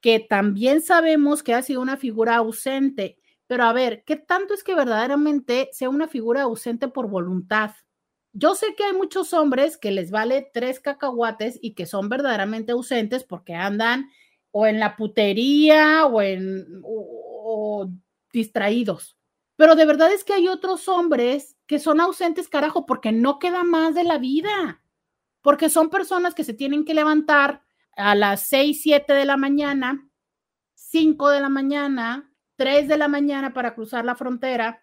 que también sabemos que ha sido una figura ausente, pero a ver, ¿qué tanto es que verdaderamente sea una figura ausente por voluntad? Yo sé que hay muchos hombres que les vale tres cacahuates y que son verdaderamente ausentes porque andan o en la putería o en o distraídos. Pero de verdad es que hay otros hombres que son ausentes, carajo, porque no queda más de la vida. Porque son personas que se tienen que levantar a las 6, 7 de la mañana, 5 de la mañana, 3 de la mañana para cruzar la frontera,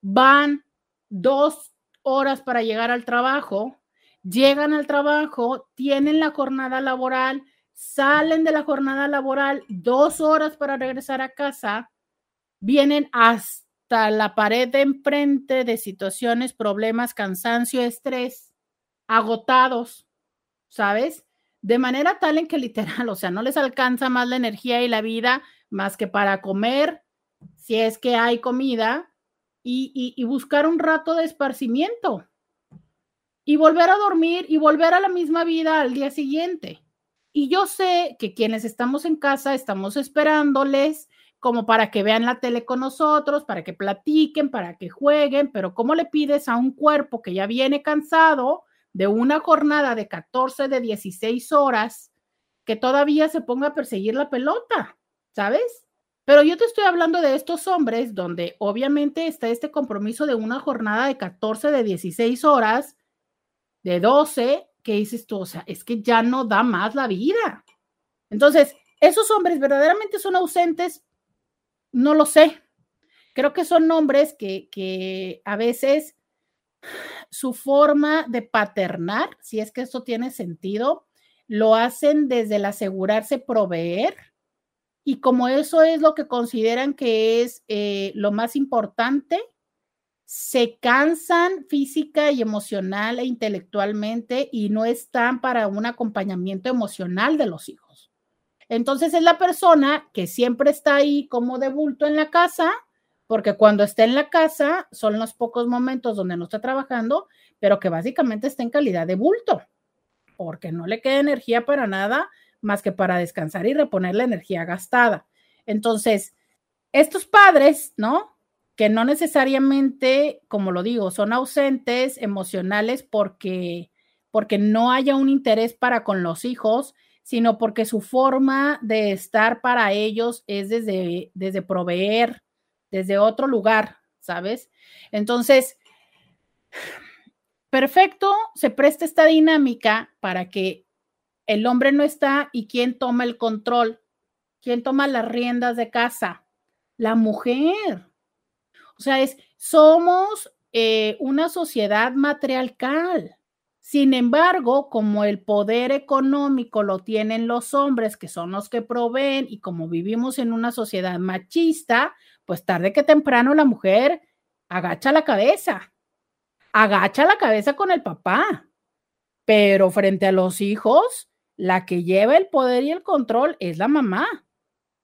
van dos horas para llegar al trabajo, llegan al trabajo, tienen la jornada laboral, salen de la jornada laboral dos horas para regresar a casa, vienen hasta la pared de enfrente de situaciones, problemas, cansancio, estrés, agotados, ¿sabes? De manera tal en que literal, o sea, no les alcanza más la energía y la vida más que para comer, si es que hay comida, y, buscar un rato de esparcimiento y volver a dormir y volver a la misma vida al día siguiente. Y yo sé que quienes estamos en casa estamos esperándoles como para que vean la tele con nosotros, para que platiquen, para que jueguen, pero ¿cómo le pides a un cuerpo que ya viene cansado de una jornada de 14, de 16 horas, que todavía se ponga a perseguir la pelota? ¿Sabes? Pero yo te estoy hablando de estos hombres donde obviamente está este compromiso de una jornada de 14, de 16 horas, de 12, que dices tú, o sea, es que ya no da más la vida. Entonces, esos hombres verdaderamente son ausentes, no lo sé. Creo que son hombres que, que a veces su forma de paternar, si es que eso tiene sentido, lo hacen desde el asegurarse proveer y como eso es lo que consideran que es eh, lo más importante, se cansan física y emocional e intelectualmente y no están para un acompañamiento emocional de los hijos. Entonces es la persona que siempre está ahí como de bulto en la casa, porque cuando está en la casa son los pocos momentos donde no está trabajando, pero que básicamente está en calidad de bulto, porque no le queda energía para nada más que para descansar y reponer la energía gastada. Entonces, estos padres, ¿no? Que no necesariamente, como lo digo, son ausentes emocionales porque, porque no haya un interés para con los hijos, sino porque su forma de estar para ellos es desde, desde proveer, desde otro lugar, ¿sabes? Entonces, perfecto, se presta esta dinámica para que el hombre no está y quién toma el control, quién toma las riendas de casa, la mujer. O sea, es, somos eh, una sociedad matriarcal. Sin embargo, como el poder económico lo tienen los hombres, que son los que proveen, y como vivimos en una sociedad machista, pues tarde que temprano la mujer agacha la cabeza, agacha la cabeza con el papá, pero frente a los hijos, la que lleva el poder y el control es la mamá.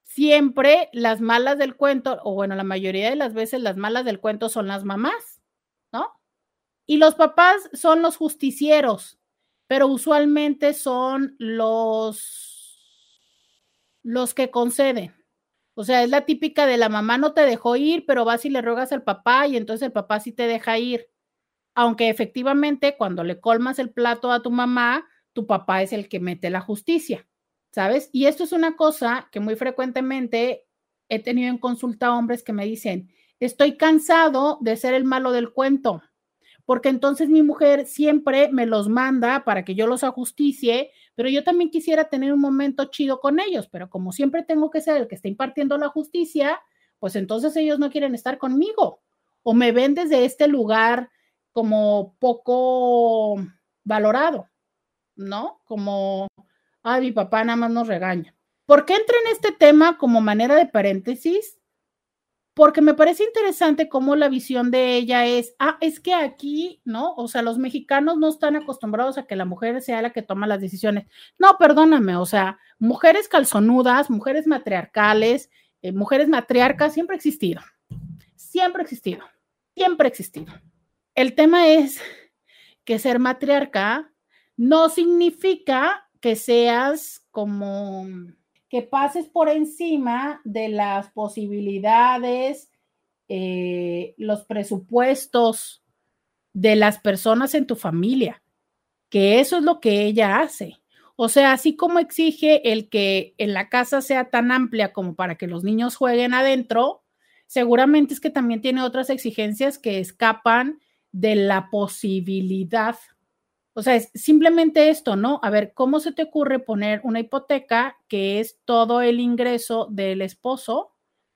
Siempre las malas del cuento, o bueno, la mayoría de las veces las malas del cuento son las mamás, ¿no? Y los papás son los justicieros, pero usualmente son los los que conceden. O sea, es la típica de la mamá no te dejó ir, pero vas y le ruegas al papá y entonces el papá sí te deja ir. Aunque efectivamente cuando le colmas el plato a tu mamá, tu papá es el que mete la justicia, ¿sabes? Y esto es una cosa que muy frecuentemente he tenido en consulta hombres que me dicen, estoy cansado de ser el malo del cuento, porque entonces mi mujer siempre me los manda para que yo los ajusticie, pero yo también quisiera tener un momento chido con ellos, pero como siempre tengo que ser el que está impartiendo la justicia, pues entonces ellos no quieren estar conmigo o me ven desde este lugar como poco valorado. ¿no? Como, ay, mi papá nada más nos regaña. ¿Por qué entra en este tema como manera de paréntesis? porque me parece interesante cómo la visión de ella es, ah, es que aquí, ¿no? O sea, los mexicanos no están acostumbrados a que la mujer sea la que toma las decisiones. No, perdóname, o sea, mujeres calzonudas, mujeres matriarcales, eh, mujeres matriarcas, siempre ha existido, siempre ha existido, siempre ha existido. El tema es que ser matriarca no significa que seas como que pases por encima de las posibilidades, eh, los presupuestos de las personas en tu familia, que eso es lo que ella hace. O sea, así como exige el que en la casa sea tan amplia como para que los niños jueguen adentro, seguramente es que también tiene otras exigencias que escapan de la posibilidad o sea, es simplemente esto, ¿no? A ver, ¿cómo se te ocurre poner una hipoteca que es todo el ingreso del esposo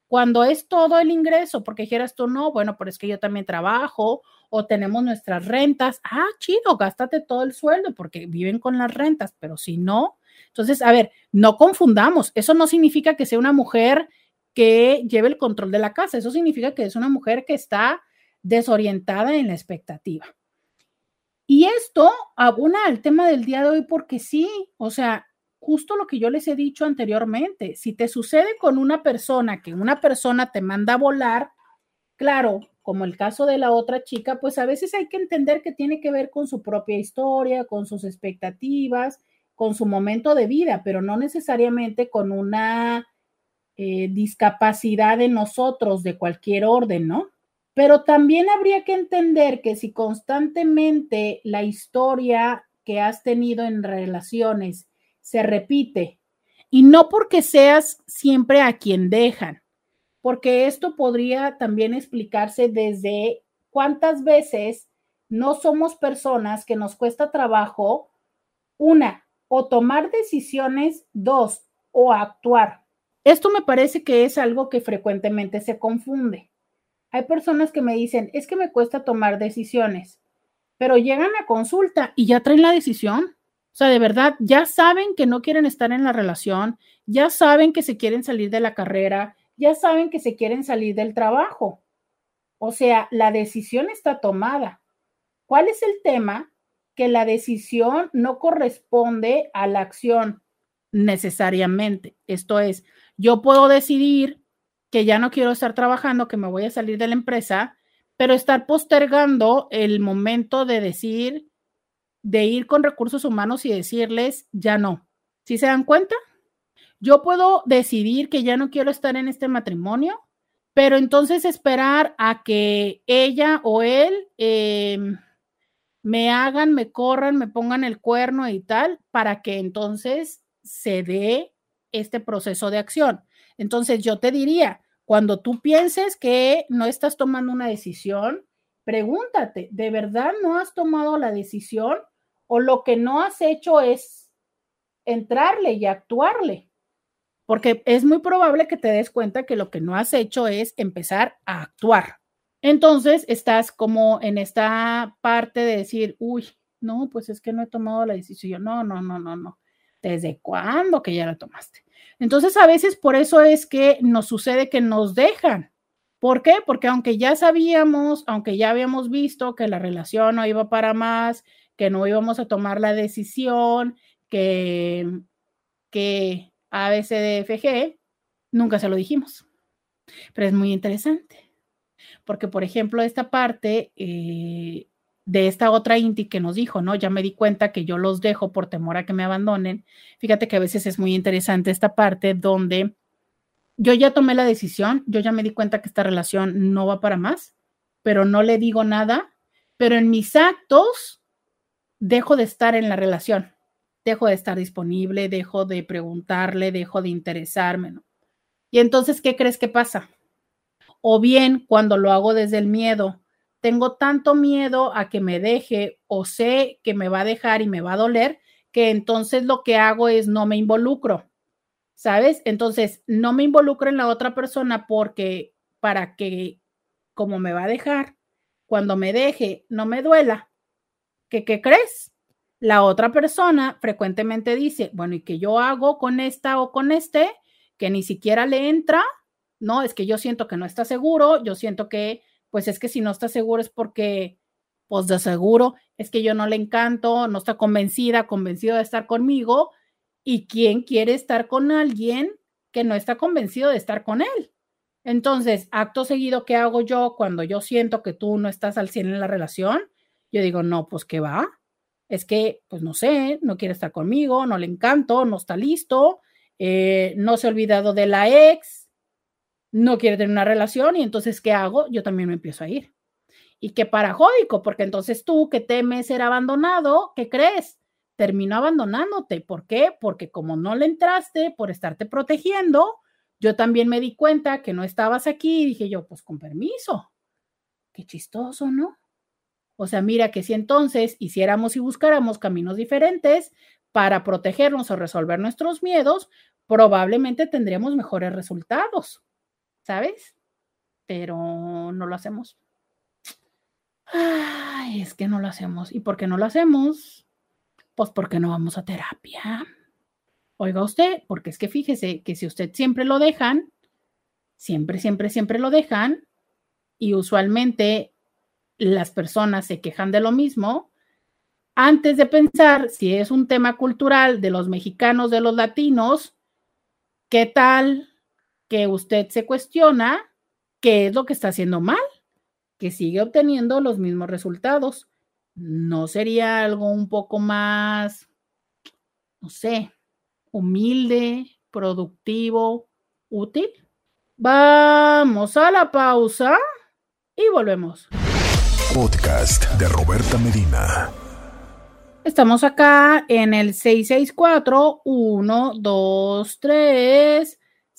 cuando es todo el ingreso? Porque dijeras tú, no, bueno, pero es que yo también trabajo o tenemos nuestras rentas. Ah, chido, gástate todo el sueldo porque viven con las rentas, pero si no, entonces, a ver, no confundamos. Eso no significa que sea una mujer que lleve el control de la casa. Eso significa que es una mujer que está desorientada en la expectativa. Y esto abona al tema del día de hoy porque sí, o sea, justo lo que yo les he dicho anteriormente, si te sucede con una persona que una persona te manda a volar, claro, como el caso de la otra chica, pues a veces hay que entender que tiene que ver con su propia historia, con sus expectativas, con su momento de vida, pero no necesariamente con una eh, discapacidad de nosotros de cualquier orden, ¿no? Pero también habría que entender que si constantemente la historia que has tenido en relaciones se repite, y no porque seas siempre a quien dejan, porque esto podría también explicarse desde cuántas veces no somos personas que nos cuesta trabajo, una, o tomar decisiones, dos, o actuar. Esto me parece que es algo que frecuentemente se confunde. Hay personas que me dicen, es que me cuesta tomar decisiones, pero llegan a consulta y ya traen la decisión. O sea, de verdad, ya saben que no quieren estar en la relación, ya saben que se quieren salir de la carrera, ya saben que se quieren salir del trabajo. O sea, la decisión está tomada. ¿Cuál es el tema? Que la decisión no corresponde a la acción necesariamente. Esto es, yo puedo decidir que ya no quiero estar trabajando, que me voy a salir de la empresa, pero estar postergando el momento de decir, de ir con recursos humanos y decirles, ya no. ¿Sí se dan cuenta? Yo puedo decidir que ya no quiero estar en este matrimonio, pero entonces esperar a que ella o él em, me hagan, me corran, me pongan el cuerno y tal, para que entonces se dé este proceso de acción. Entonces yo te diría, cuando tú pienses que no estás tomando una decisión, pregúntate, ¿de verdad no has tomado la decisión o lo que no has hecho es entrarle y actuarle? Porque es muy probable que te des cuenta que lo que no has hecho es empezar a actuar. Entonces estás como en esta parte de decir, uy, no, pues es que no he tomado la decisión. No, no, no, no, no. ¿Desde cuándo que ya la tomaste? Entonces, a veces por eso es que nos sucede que nos dejan. ¿Por qué? Porque aunque ya sabíamos, aunque ya habíamos visto que la relación no iba para más, que no íbamos a tomar la decisión, que, que ABCDFG, nunca se lo dijimos. Pero es muy interesante, porque por ejemplo, esta parte eh, de esta otra Inti que nos dijo, ¿no? Ya me di cuenta que yo los dejo por temor a que me abandonen. Fíjate que a veces es muy interesante esta parte donde yo ya tomé la decisión, yo ya me di cuenta que esta relación no va para más, pero no le digo nada, pero en mis actos dejo de estar en la relación, dejo de estar disponible, dejo de preguntarle, dejo de interesarme, ¿no? Y entonces, ¿qué crees que pasa? O bien cuando lo hago desde el miedo, tengo tanto miedo a que me deje o sé que me va a dejar y me va a doler, que entonces lo que hago es no me involucro, ¿sabes? Entonces, no me involucro en la otra persona porque para que, como me va a dejar, cuando me deje, no me duela, ¿qué, qué crees? La otra persona frecuentemente dice, bueno, ¿y qué yo hago con esta o con este? Que ni siquiera le entra no, es que yo siento que no está seguro, yo siento que, pues es que si no está seguro es porque, pues de seguro, es que yo no le encanto, no está convencida, convencido de estar conmigo, y quién quiere estar con alguien que no está convencido de estar con él. Entonces, acto seguido, ¿qué hago yo cuando yo siento que tú no estás al 100 en la relación? Yo digo, no, pues ¿qué va? Es que, pues no sé, no quiere estar conmigo, no le encanto, no está listo, eh, no se ha olvidado de la ex, no quiere tener una relación y entonces, ¿qué hago? Yo también me empiezo a ir. Y qué parajódico, porque entonces tú que temes ser abandonado, ¿qué crees? Termino abandonándote. ¿Por qué? Porque como no le entraste por estarte protegiendo, yo también me di cuenta que no estabas aquí y dije yo, pues con permiso. Qué chistoso, ¿no? O sea, mira que si entonces hiciéramos y buscáramos caminos diferentes para protegernos o resolver nuestros miedos, probablemente tendríamos mejores resultados, ¿sabes? Pero no lo hacemos. Ay, es que no lo hacemos. ¿Y por qué no lo hacemos? Pues porque no vamos a terapia. Oiga usted, porque es que fíjese que si usted siempre lo dejan, siempre, siempre, siempre lo dejan, y usualmente las personas se quejan de lo mismo, antes de pensar si es un tema cultural de los mexicanos, de los latinos, ¿qué tal que usted se cuestiona qué es lo que está haciendo mal? Que sigue obteniendo los mismos resultados. ¿No sería algo un poco más, no sé, humilde, productivo, útil? Vamos a la pausa y volvemos. Podcast de Roberta Medina. Estamos acá en el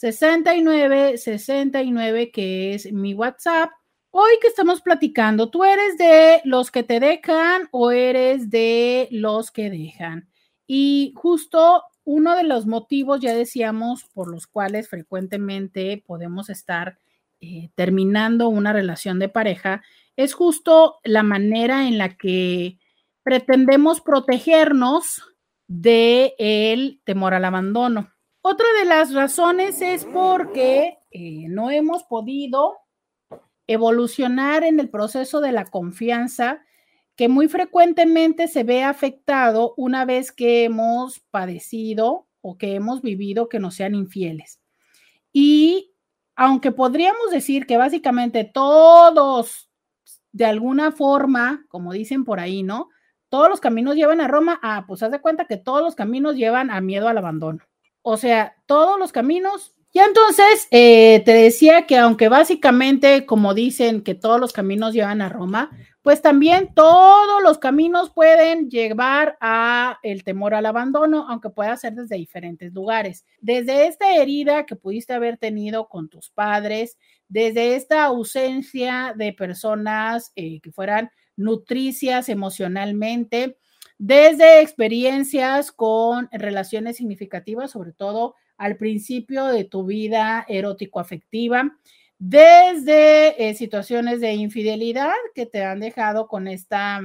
664-123-6969, que es mi WhatsApp. Hoy que estamos platicando, ¿tú eres de los que te dejan o eres de los que dejan? Y justo uno de los motivos, ya decíamos, por los cuales frecuentemente podemos estar eh, terminando una relación de pareja, es justo la manera en la que pretendemos protegernos del el temor al abandono. Otra de las razones es porque eh, no hemos podido evolucionar en el proceso de la confianza que muy frecuentemente se ve afectado una vez que hemos padecido o que hemos vivido que nos sean infieles. Y aunque podríamos decir que básicamente todos de alguna forma, como dicen por ahí, ¿no? Todos los caminos llevan a Roma. Ah, pues haz de cuenta que todos los caminos llevan a miedo al abandono. O sea, todos los caminos. Y entonces eh, te decía que aunque básicamente, como dicen que todos los caminos llevan a Roma, pues también todos los caminos pueden llevar a el temor al abandono, aunque pueda ser desde diferentes lugares. Desde esta herida que pudiste haber tenido con tus padres, desde esta ausencia de personas eh, que fueran nutricias emocionalmente, desde experiencias con relaciones significativas, sobre todo al principio de tu vida erótico-afectiva, desde eh, situaciones de infidelidad que te han dejado con esta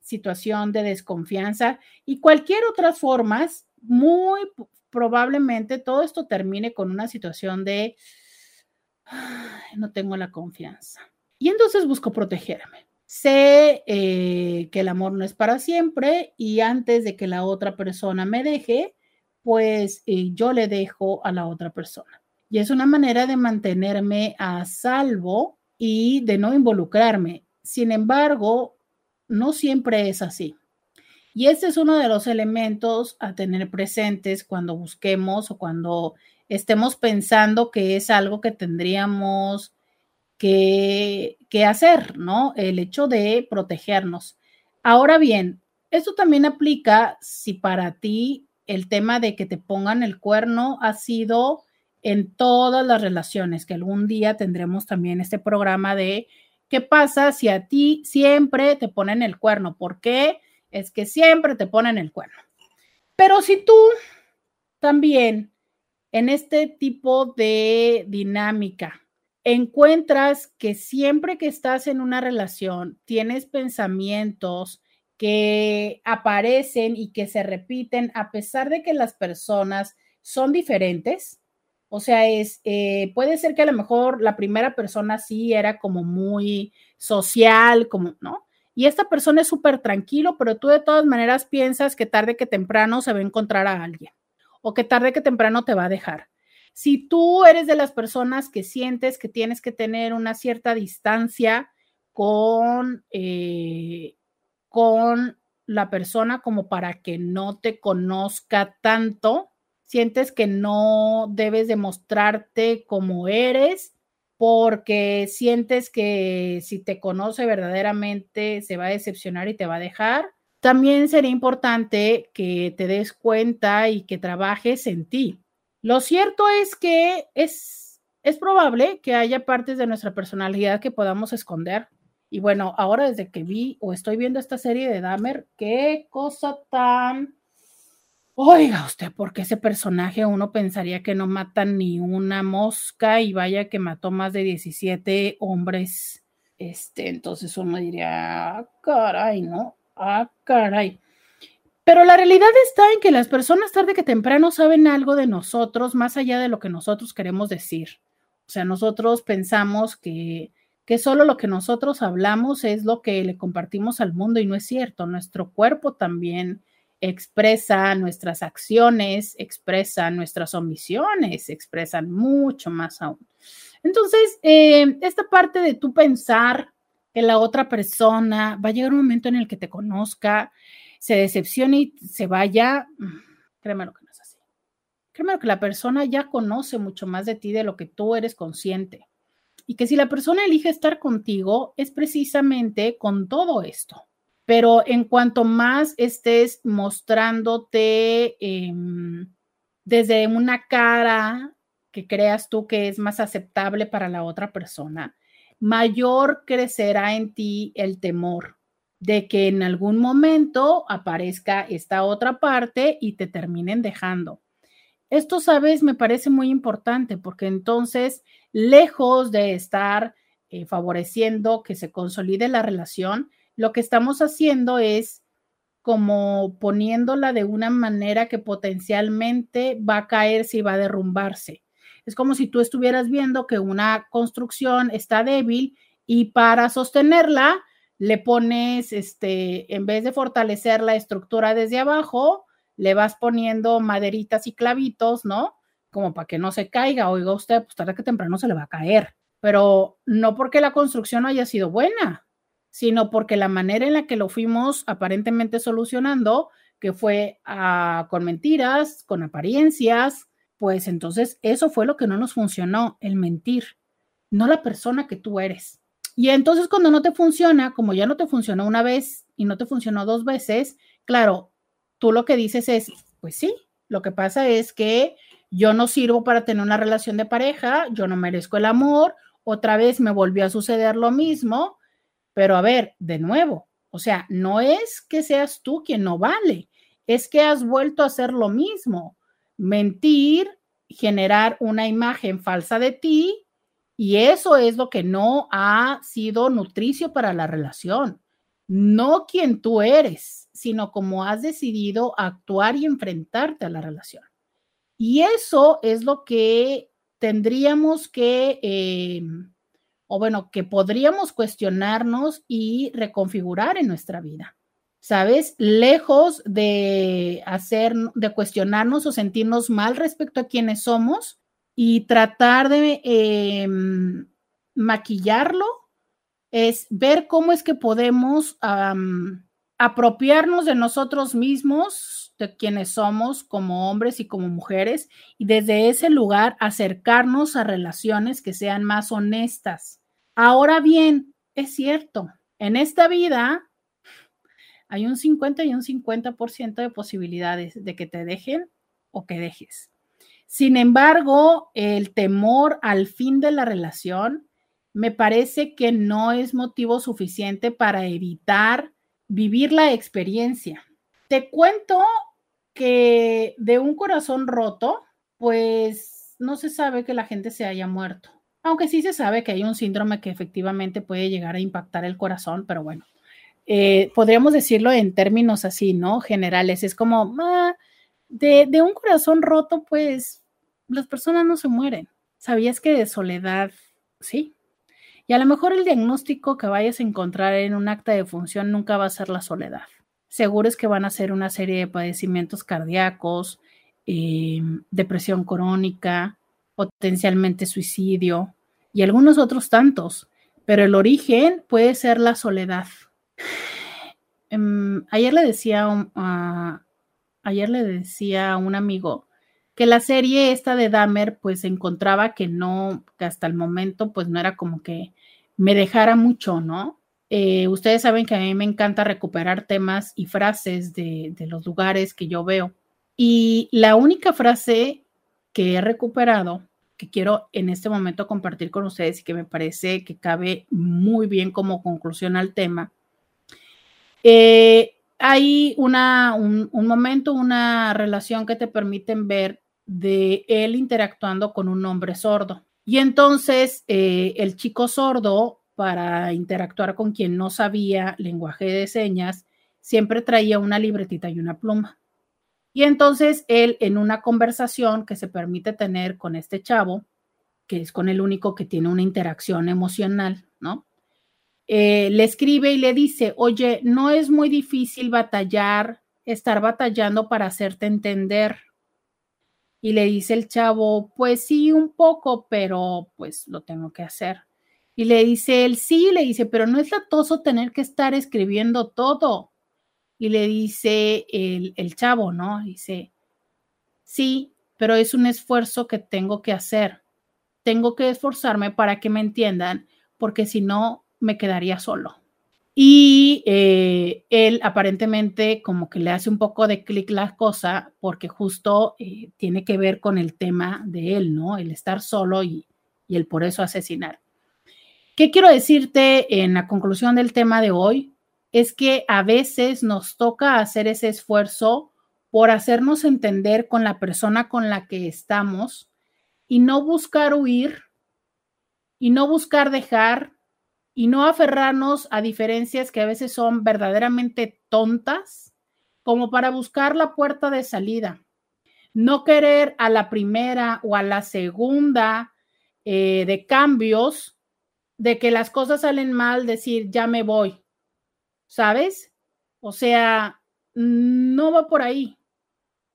situación de desconfianza y cualquier otras formas, muy probablemente todo esto termine con una situación de no tengo la confianza. Y entonces busco protegerme. Sé eh, que el amor no es para siempre y antes de que la otra persona me deje, pues eh, yo le dejo a la otra persona. Y es una manera de mantenerme a salvo y de no involucrarme. Sin embargo, no siempre es así. Y este es uno de los elementos a tener presentes cuando busquemos o cuando estemos pensando que es algo que tendríamos que, hacer, ¿no? El hecho de protegernos. Ahora bien, esto también aplica si para ti el tema de que te pongan el cuerno ha sido en todas las relaciones, que algún día tendremos también este programa de qué pasa si a ti siempre te ponen el cuerno. ¿Por qué? Es que siempre te ponen el cuerno. Pero si tú también en este tipo de dinámica encuentras que siempre que estás en una relación tienes pensamientos que aparecen y que se repiten a pesar de que las personas son diferentes, O sea, es, eh, puede ser que a lo mejor la primera persona sí era como muy social, como, ¿no? Y esta persona es súper tranquilo, pero tú de todas maneras piensas que tarde que temprano se va a encontrar a alguien o que tarde que temprano te va a dejar. Si tú eres de las personas que sientes que tienes que tener una cierta distancia con, eh, con la persona como para que no te conozca tanto, sientes que no debes demostrarte como eres porque sientes que si te conoce verdaderamente se va a decepcionar y te va a dejar. También sería importante que te des cuenta y que trabajes en ti. Lo cierto es que es, es probable que haya partes de nuestra personalidad que podamos esconder. Y bueno, ahora desde que vi o estoy viendo esta serie de Dahmer, qué cosa tan Oiga usted, porque ese personaje uno pensaría que no mata ni una mosca y vaya que mató más de 17 hombres. Este, entonces uno diría, ah, caray, ¿no? Ah, caray. Pero la realidad está en que las personas tarde que temprano saben algo de nosotros más allá de lo que nosotros queremos decir. O sea, nosotros pensamos que, que solo lo que nosotros hablamos es lo que le compartimos al mundo y no es cierto. Nuestro cuerpo también expresa nuestras acciones, expresa nuestras omisiones, expresan mucho más aún. Entonces, eh, esta parte de tú pensar que la otra persona va a llegar un momento en el que te conozca, se decepcione y se vaya, créeme lo que no es así. Créeme que la persona ya conoce mucho más de ti de lo que tú eres consciente. Y que si la persona elige estar contigo, es precisamente con todo esto pero en cuanto más estés mostrándote em, desde una cara que creas tú que es más aceptable para la otra persona, mayor crecerá en ti el temor de que en algún momento aparezca esta otra parte y te terminen dejando. Esto, sabes, me parece muy importante porque entonces, lejos de estar eh, favoreciendo que se consolide la relación, lo que estamos haciendo es como poniéndola de una manera que potencialmente va a caerse y va a derrumbarse. Es como si tú estuvieras viendo que una construcción está débil y para sostenerla le pones, este, en vez de fortalecer la estructura desde abajo, le vas poniendo maderitas y clavitos, ¿no? Como para que no se caiga. Oiga usted, pues tarde que temprano se le va a caer. Pero no porque la construcción haya sido buena, sino porque la manera en la que lo fuimos aparentemente solucionando, que fue ah, con mentiras, con apariencias, pues entonces eso fue lo que no nos funcionó, el mentir, no la persona que tú eres. Y entonces cuando no te funciona, como ya no te funcionó una vez y no te funcionó dos veces, claro, tú lo que dices es, pues sí, lo que pasa es que yo no sirvo para tener una relación de pareja, yo no merezco el amor, otra vez me volvió a suceder lo mismo, pero a ver, de nuevo, o sea, no es que seas tú quien no vale, es que has vuelto a hacer lo mismo, mentir, generar una imagen falsa de ti, y eso es lo que no ha sido nutricio para la relación. No quien tú eres, sino cómo has decidido actuar y enfrentarte a la relación. Y eso es lo que tendríamos que eh, o bueno, que podríamos cuestionarnos y reconfigurar en nuestra vida. ¿Sabes? Lejos de hacer, de cuestionarnos o sentirnos mal respecto a quienes somos y tratar de em, maquillarlo, es ver cómo es que podemos apropiarnos de nosotros mismos, de quienes somos como hombres y como mujeres, y desde ese lugar acercarnos a relaciones que sean más honestas, Ahora bien, es cierto, en esta vida hay un 50 y un 50% de posibilidades de que te dejen o que dejes. Sin embargo, el temor al fin de la relación me parece que no es motivo suficiente para evitar vivir la experiencia. Te cuento que de un corazón roto, pues no se sabe que la gente se haya muerto aunque sí se sabe que hay un síndrome que efectivamente puede llegar a impactar el corazón, pero bueno, eh, podríamos decirlo en términos así, ¿no? Generales, es como, ah, de, un corazón roto, pues las personas no se mueren. ¿Sabías que de soledad, sí? Y a lo mejor el diagnóstico que vayas a encontrar en un acta de función nunca va a ser la soledad. Seguro es que van a ser una serie de padecimientos cardíacos, eh, depresión crónica, potencialmente suicidio y algunos otros tantos, pero el origen puede ser la soledad. Em, ayer le decía ayer le decía a un amigo que la serie esta de Dahmer pues encontraba que no, que hasta el momento pues no era como que me dejara mucho, ¿no? Eh, ustedes saben que a mí me encanta recuperar temas y frases de, de los lugares que yo veo. Y la única frase que he recuperado, que quiero en este momento compartir con ustedes y que me parece que cabe muy bien como conclusión al tema, eh, hay una, un, momento, una relación que te permiten ver de él interactuando con un hombre sordo. Y entonces eh, el chico sordo, para interactuar con quien no sabía lenguaje de señas, siempre traía una libretita y una pluma. Y entonces él en una conversación que se permite tener con este chavo, que es con el único que tiene una interacción emocional, ¿no? Eh, le escribe y le dice, oye, no es muy difícil batallar, estar batallando para hacerte entender. Y le dice el chavo, pues sí, un poco, pero pues lo tengo que hacer. Y le dice él, sí, le dice, pero no es latoso tener que estar escribiendo todo. Y le dice el, el chavo, ¿no? Dice, sí, pero es un esfuerzo que tengo que hacer. Tengo que esforzarme para que me entiendan, porque si no, me quedaría solo. Y eh, él aparentemente como que le hace un poco de clic la cosa porque justo eh, tiene que ver con el tema de él, ¿no? El estar solo y, y el por eso asesinar. ¿Qué quiero decirte en la conclusión del tema de hoy? Es que a veces nos toca hacer ese esfuerzo por hacernos entender con la persona con la que estamos y no buscar huir y no buscar dejar y no aferrarnos a diferencias que a veces son verdaderamente tontas como para buscar la puerta de salida. No querer a la primera o a la segunda eh, de cambios, de que las cosas salen mal, decir, ya me voy, ¿sabes? O sea, no va por ahí,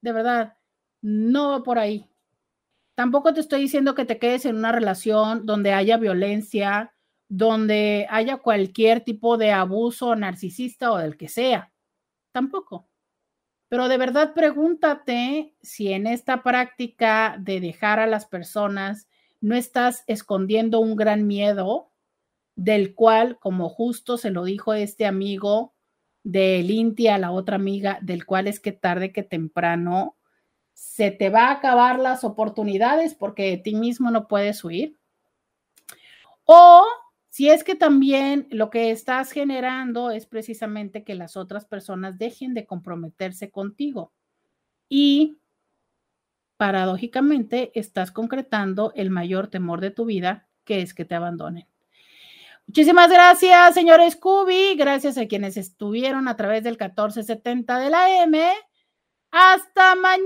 de verdad, no va por ahí. Tampoco te estoy diciendo que te quedes en una relación donde haya violencia, donde haya cualquier tipo de abuso narcisista o del que sea. Tampoco. Pero de verdad pregúntate si en esta práctica de dejar a las personas no estás escondiendo un gran miedo del cual, como justo se lo dijo este amigo de Lintia, la otra amiga, del cual es que tarde que temprano se te va a acabar las oportunidades porque de ti mismo no puedes huir. O si es que también lo que estás generando es precisamente que las otras personas dejen de comprometerse contigo y paradójicamente estás concretando el mayor temor de tu vida, que es que te abandonen. Muchísimas gracias, señor Scooby. Gracias a quienes estuvieron a través del 1470 de la M. Hasta mañana.